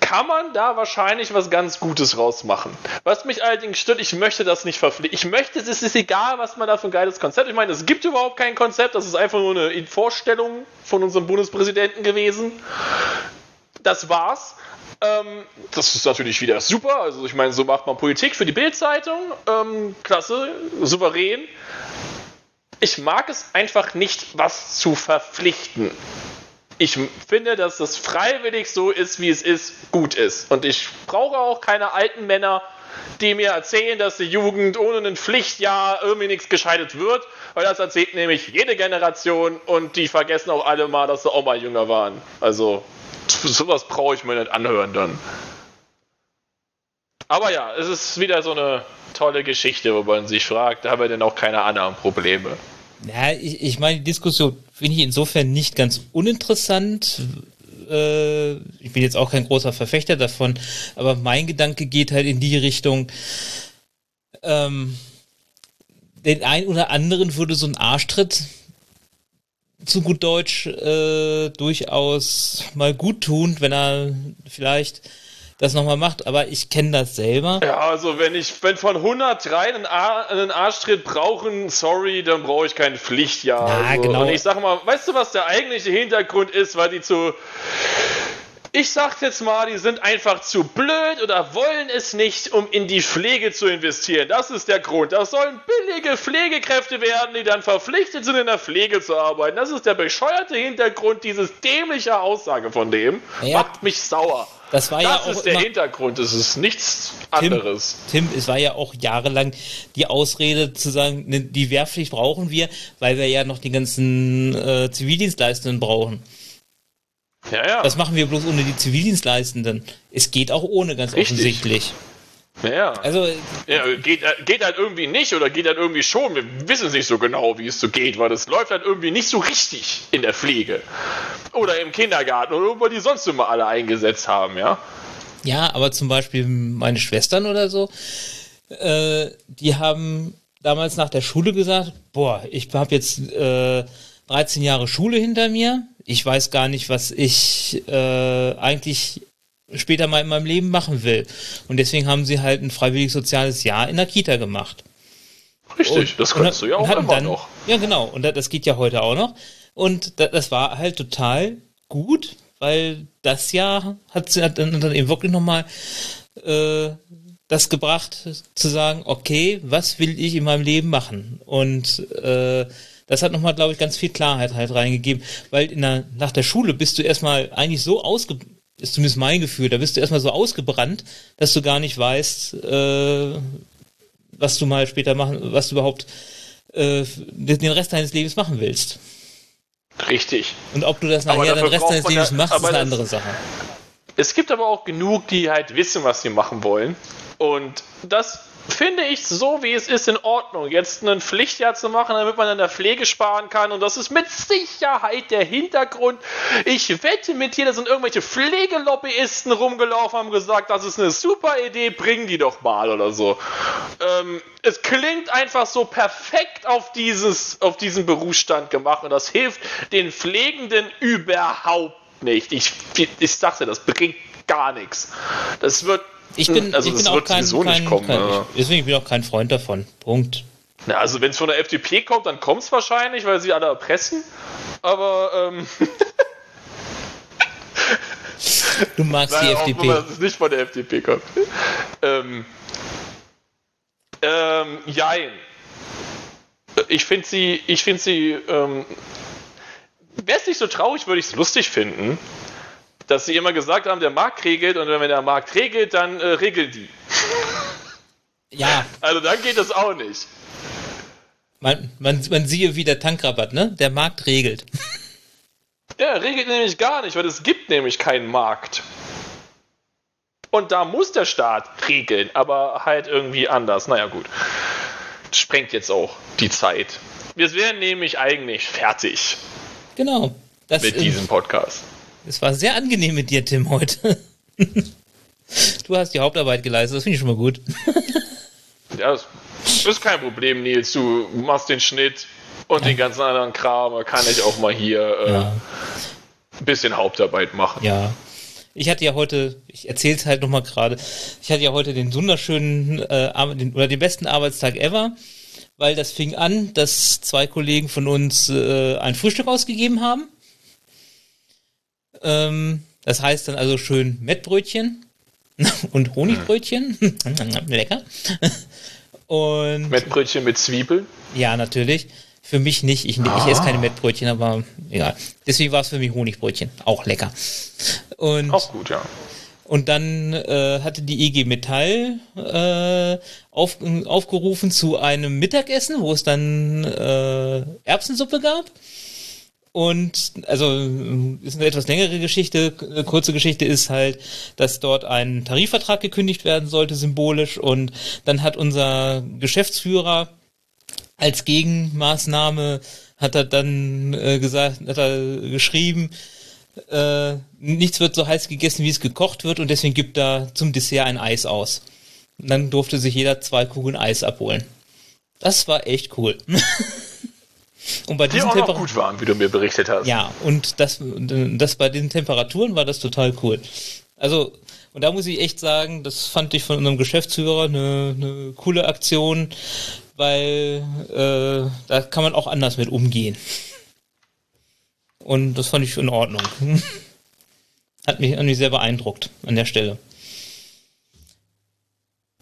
kann man da wahrscheinlich was ganz Gutes rausmachen. Was mich allerdings stört, ich möchte das nicht verpflichten. Ich möchte, es ist egal, was man da für ein geiles Konzept. Ich meine, es gibt überhaupt kein Konzept, das ist einfach nur eine Vorstellung von unserem Bundespräsidenten gewesen. Das war's. Ähm, das ist natürlich wieder super. Also ich meine, so macht man Politik für die Bildzeitung. Ähm, klasse, souverän ich mag es einfach nicht, was zu verpflichten. Ich finde, dass es freiwillig so ist, wie es ist, gut ist. Und ich brauche auch keine alten Männer, die mir erzählen, dass die Jugend ohne ein Pflichtjahr irgendwie nichts gescheidet wird, weil das erzählt nämlich jede Generation und die vergessen auch alle mal, dass sie auch mal jünger waren. Also sowas brauche ich mir nicht anhören dann. Aber ja, es ist wieder so eine tolle Geschichte, wo man sich fragt, haben wir denn auch keine anderen Probleme. Ja, ich, ich meine, die Diskussion finde ich insofern nicht ganz uninteressant. Äh, ich bin jetzt auch kein großer Verfechter davon, aber mein Gedanke geht halt in die Richtung, ähm, den einen oder anderen würde so ein Arschtritt zu gut Deutsch äh, durchaus mal gut tun, wenn er vielleicht das nochmal macht, aber ich kenne das selber. Ja, also wenn ich, wenn von 103 einen, einen Arschtritt brauchen, sorry, dann brauche ich kein Pflichtjahr. Ja, also. genau. Und ich sag mal, weißt du, was der eigentliche Hintergrund ist, weil die zu ich sag's jetzt mal, die sind einfach zu blöd oder wollen es nicht, um in die Pflege zu investieren. Das ist der Grund. Das sollen billige Pflegekräfte werden, die dann verpflichtet sind, in der Pflege zu arbeiten. Das ist der bescheuerte Hintergrund dieses dämliche Aussage von dem. Ja. Macht mich sauer. Das war das ja auch. Ist der Hintergrund, es ist nichts anderes. Tim, Tim, es war ja auch jahrelang die Ausrede zu sagen, ne, die Wehrpflicht brauchen wir, weil wir ja noch die ganzen äh, Zivildienstleistenden brauchen. Ja, ja. Das machen wir bloß ohne die Zivildienstleistenden. Es geht auch ohne, ganz Richtig. offensichtlich. Ja. Also, ja, geht, geht halt irgendwie nicht oder geht halt irgendwie schon. Wir wissen es nicht so genau, wie es so geht, weil das läuft halt irgendwie nicht so richtig in der Pflege. Oder im Kindergarten oder wo die sonst immer alle eingesetzt haben, ja. Ja, aber zum Beispiel meine Schwestern oder so, äh, die haben damals nach der Schule gesagt, boah, ich habe jetzt äh, 13 Jahre Schule hinter mir. Ich weiß gar nicht, was ich äh, eigentlich später mal in meinem Leben machen will. Und deswegen haben sie halt ein freiwillig soziales Jahr in der Kita gemacht. Richtig, und, das kannst du ja auch immer dann, noch. Ja, genau. Und das geht ja heute auch noch. Und das war halt total gut, weil das Jahr hat sie dann, dann eben wirklich nochmal äh, das gebracht, zu sagen, okay, was will ich in meinem Leben machen? Und äh, das hat nochmal, glaube ich, ganz viel Klarheit halt reingegeben, weil der, nach der Schule bist du erstmal eigentlich so ausge Ist zumindest mein Gefühl. Da bist du erstmal so ausgebrannt, dass du gar nicht weißt, äh, was du mal später machen, was du überhaupt äh, den Rest deines Lebens machen willst. Richtig. Und ob du das nachher den Rest deines Lebens machst, ist eine andere Sache. Es gibt aber auch genug, die halt wissen, was sie machen wollen. Und das finde ich so, wie es ist, in Ordnung. Jetzt ein Pflichtjahr zu machen, damit man an der Pflege sparen kann. Und das ist mit Sicherheit der Hintergrund. Ich wette mit dir, da sind irgendwelche Pflegelobbyisten rumgelaufen, haben gesagt, das ist eine super Idee, bringen die doch mal oder so. Ähm, es klingt einfach so perfekt auf, dieses, auf diesen Berufsstand gemacht und das hilft den Pflegenden überhaupt nicht. Ich, ich sagte, das bringt gar nichts. Das wird ich bin, also ich bin auch kein, kein, kommen, kein ja. ich, deswegen bin ich auch kein Freund davon. Punkt. Na, also wenn es von der FDP kommt, dann kommt es wahrscheinlich, weil sie alle erpressen. Aber ähm Du magst Nein, die FDP. Nur, dass es nicht von der FDP kommt. ähm, ähm, jein. Ich finde sie, ich finde sie, ähm, wäre es nicht so traurig, würde ich es lustig finden, dass sie immer gesagt haben, der Markt regelt und wenn der Markt regelt, dann äh, regeln die. Ja. Also dann geht das auch nicht. Man, man, man siehe wie der Tankrabatt, ne? Der Markt regelt. Ja, regelt nämlich gar nicht, weil es gibt nämlich keinen Markt. Und da muss der Staat regeln, aber halt irgendwie anders. Naja, gut. Das sprengt jetzt auch die Zeit. Wir wären nämlich eigentlich fertig. Genau. Das mit diesem Podcast. Es war sehr angenehm mit dir, Tim, heute. Du hast die Hauptarbeit geleistet, das finde ich schon mal gut. Ja, das ist kein Problem, Nils. Du machst den Schnitt und den ganzen anderen Kram. Da kann ich auch mal hier äh, ja. ein bisschen Hauptarbeit machen. Ja. Ich hatte ja heute, ich erzähle es halt nochmal gerade, ich hatte ja heute den wunderschönen äh, oder den besten Arbeitstag ever, weil das fing an, dass zwei Kollegen von uns äh, ein Frühstück ausgegeben haben ähm, das heißt dann also schön Mettbrötchen und Honigbrötchen. Lecker. Und Mettbrötchen mit Zwiebeln? Ja, natürlich. Für mich nicht. Ich, ah. ich esse keine Mettbrötchen, aber egal. Deswegen war es für mich Honigbrötchen. Auch lecker. Und, Auch gut, ja. Und dann äh, hatte die IG Metall äh, auf, aufgerufen zu einem Mittagessen, wo es dann äh, Erbsensuppe gab. Und also ist eine etwas längere Geschichte. Eine kurze Geschichte ist halt, dass dort ein Tarifvertrag gekündigt werden sollte, symbolisch. Und dann hat unser Geschäftsführer als Gegenmaßnahme hat er dann äh, gesagt, hat er geschrieben, äh, nichts wird so heiß gegessen, wie es gekocht wird, und deswegen gibt er zum Dessert ein Eis aus. Und dann durfte sich jeder zwei Kugeln Eis abholen. Das war echt cool. Und bei diesen die auch noch gut waren, wie du mir berichtet hast. Ja, und das, das bei den Temperaturen war das total cool. Also, und da muss ich echt sagen, das fand ich von unserem Geschäftsführer eine, eine coole Aktion, weil äh, da kann man auch anders mit umgehen. Und das fand ich in Ordnung. Hat mich, hat mich sehr beeindruckt an der Stelle.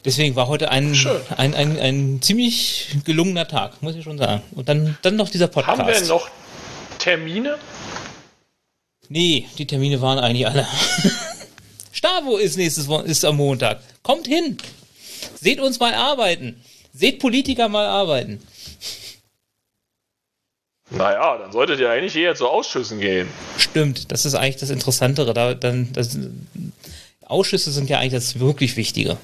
Deswegen war heute ein, ein, ein, ein, ziemlich gelungener Tag, muss ich schon sagen. Und dann, dann noch dieser Podcast. Haben wir noch Termine? Nee, die Termine waren eigentlich alle. Stavo ist nächstes ist am Montag. Kommt hin. Seht uns mal arbeiten. Seht Politiker mal arbeiten. Naja, dann solltet ihr eigentlich eher zu Ausschüssen gehen. Stimmt, das ist eigentlich das Interessantere. Da, dann, das, Ausschüsse sind ja eigentlich das wirklich Wichtige.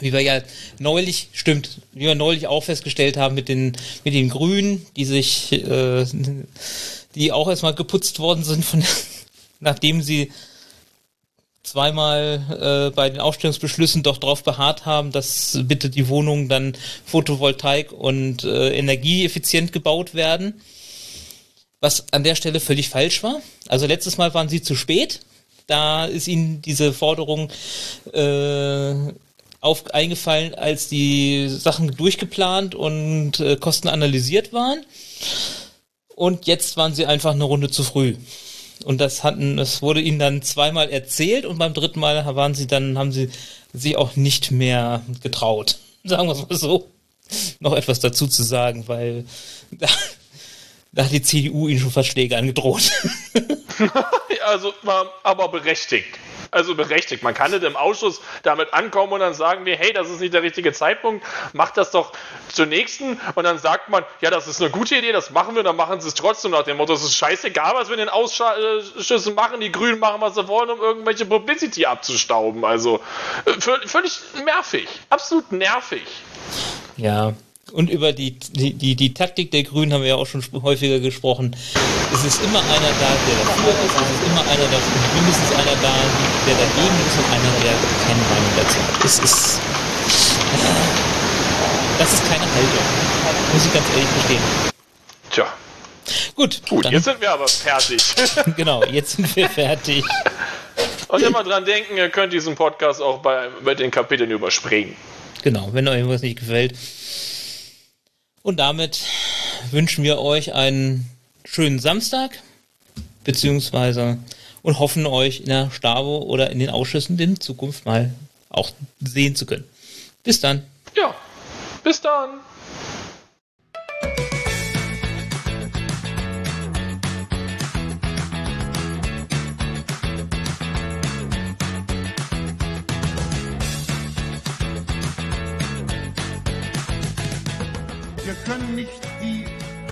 Wie wir ja neulich, stimmt, wie wir neulich auch festgestellt haben mit den, mit den Grünen, die sich, äh, die auch erstmal geputzt worden sind von, nachdem sie zweimal äh, bei den Aufstellungsbeschlüssen doch darauf beharrt haben, dass bitte die Wohnungen dann Photovoltaik und äh, energieeffizient gebaut werden. Was an der Stelle völlig falsch war. Also letztes Mal waren sie zu spät. Da ist ihnen diese Forderung äh, auf, eingefallen, als die Sachen durchgeplant und äh, Kosten analysiert waren. Und jetzt waren sie einfach eine Runde zu früh. Und das hatten, das wurde ihnen dann zweimal erzählt und beim dritten Mal waren sie dann, haben sie sich auch nicht mehr getraut. Sagen wir es mal so. Noch etwas dazu zu sagen, weil da, da hat die CDU ihnen schon Verschläge angedroht. also, aber berechtigt. Also berechtigt. Man kann nicht im Ausschuss damit ankommen und dann sagen wir, hey, das ist nicht der richtige Zeitpunkt, macht das doch zur nächsten und dann sagt man, ja, das ist eine gute Idee, das machen wir, dann machen sie es trotzdem nach dem Motto, es ist scheißegal, was wir in den Ausschüssen machen, die Grünen machen, was sie wollen, um irgendwelche Publicity abzustauben. Also äh, völlig nervig, absolut nervig. Ja, und über die, die, die, die Taktik der Grünen haben wir ja auch schon häufiger gesprochen. Es ist immer einer da, der dafür ist, es ist immer einer da, mindestens einer da, der dagegen ist und einer, der keine Meinung dazu hat. Es ist. Das ist keine Haltung. Muss ich ganz ehrlich verstehen. Tja. Gut. Gut, dann, jetzt sind wir aber fertig. genau, jetzt sind wir fertig. Und immer dran denken, ihr könnt diesen Podcast auch bei, bei den Kapiteln überspringen. Genau, wenn euch irgendwas nicht gefällt. Und damit wünschen wir euch einen schönen Samstag, beziehungsweise und hoffen euch in der Stavo oder in den Ausschüssen in Zukunft mal auch sehen zu können. Bis dann. Ja, bis dann. Können nicht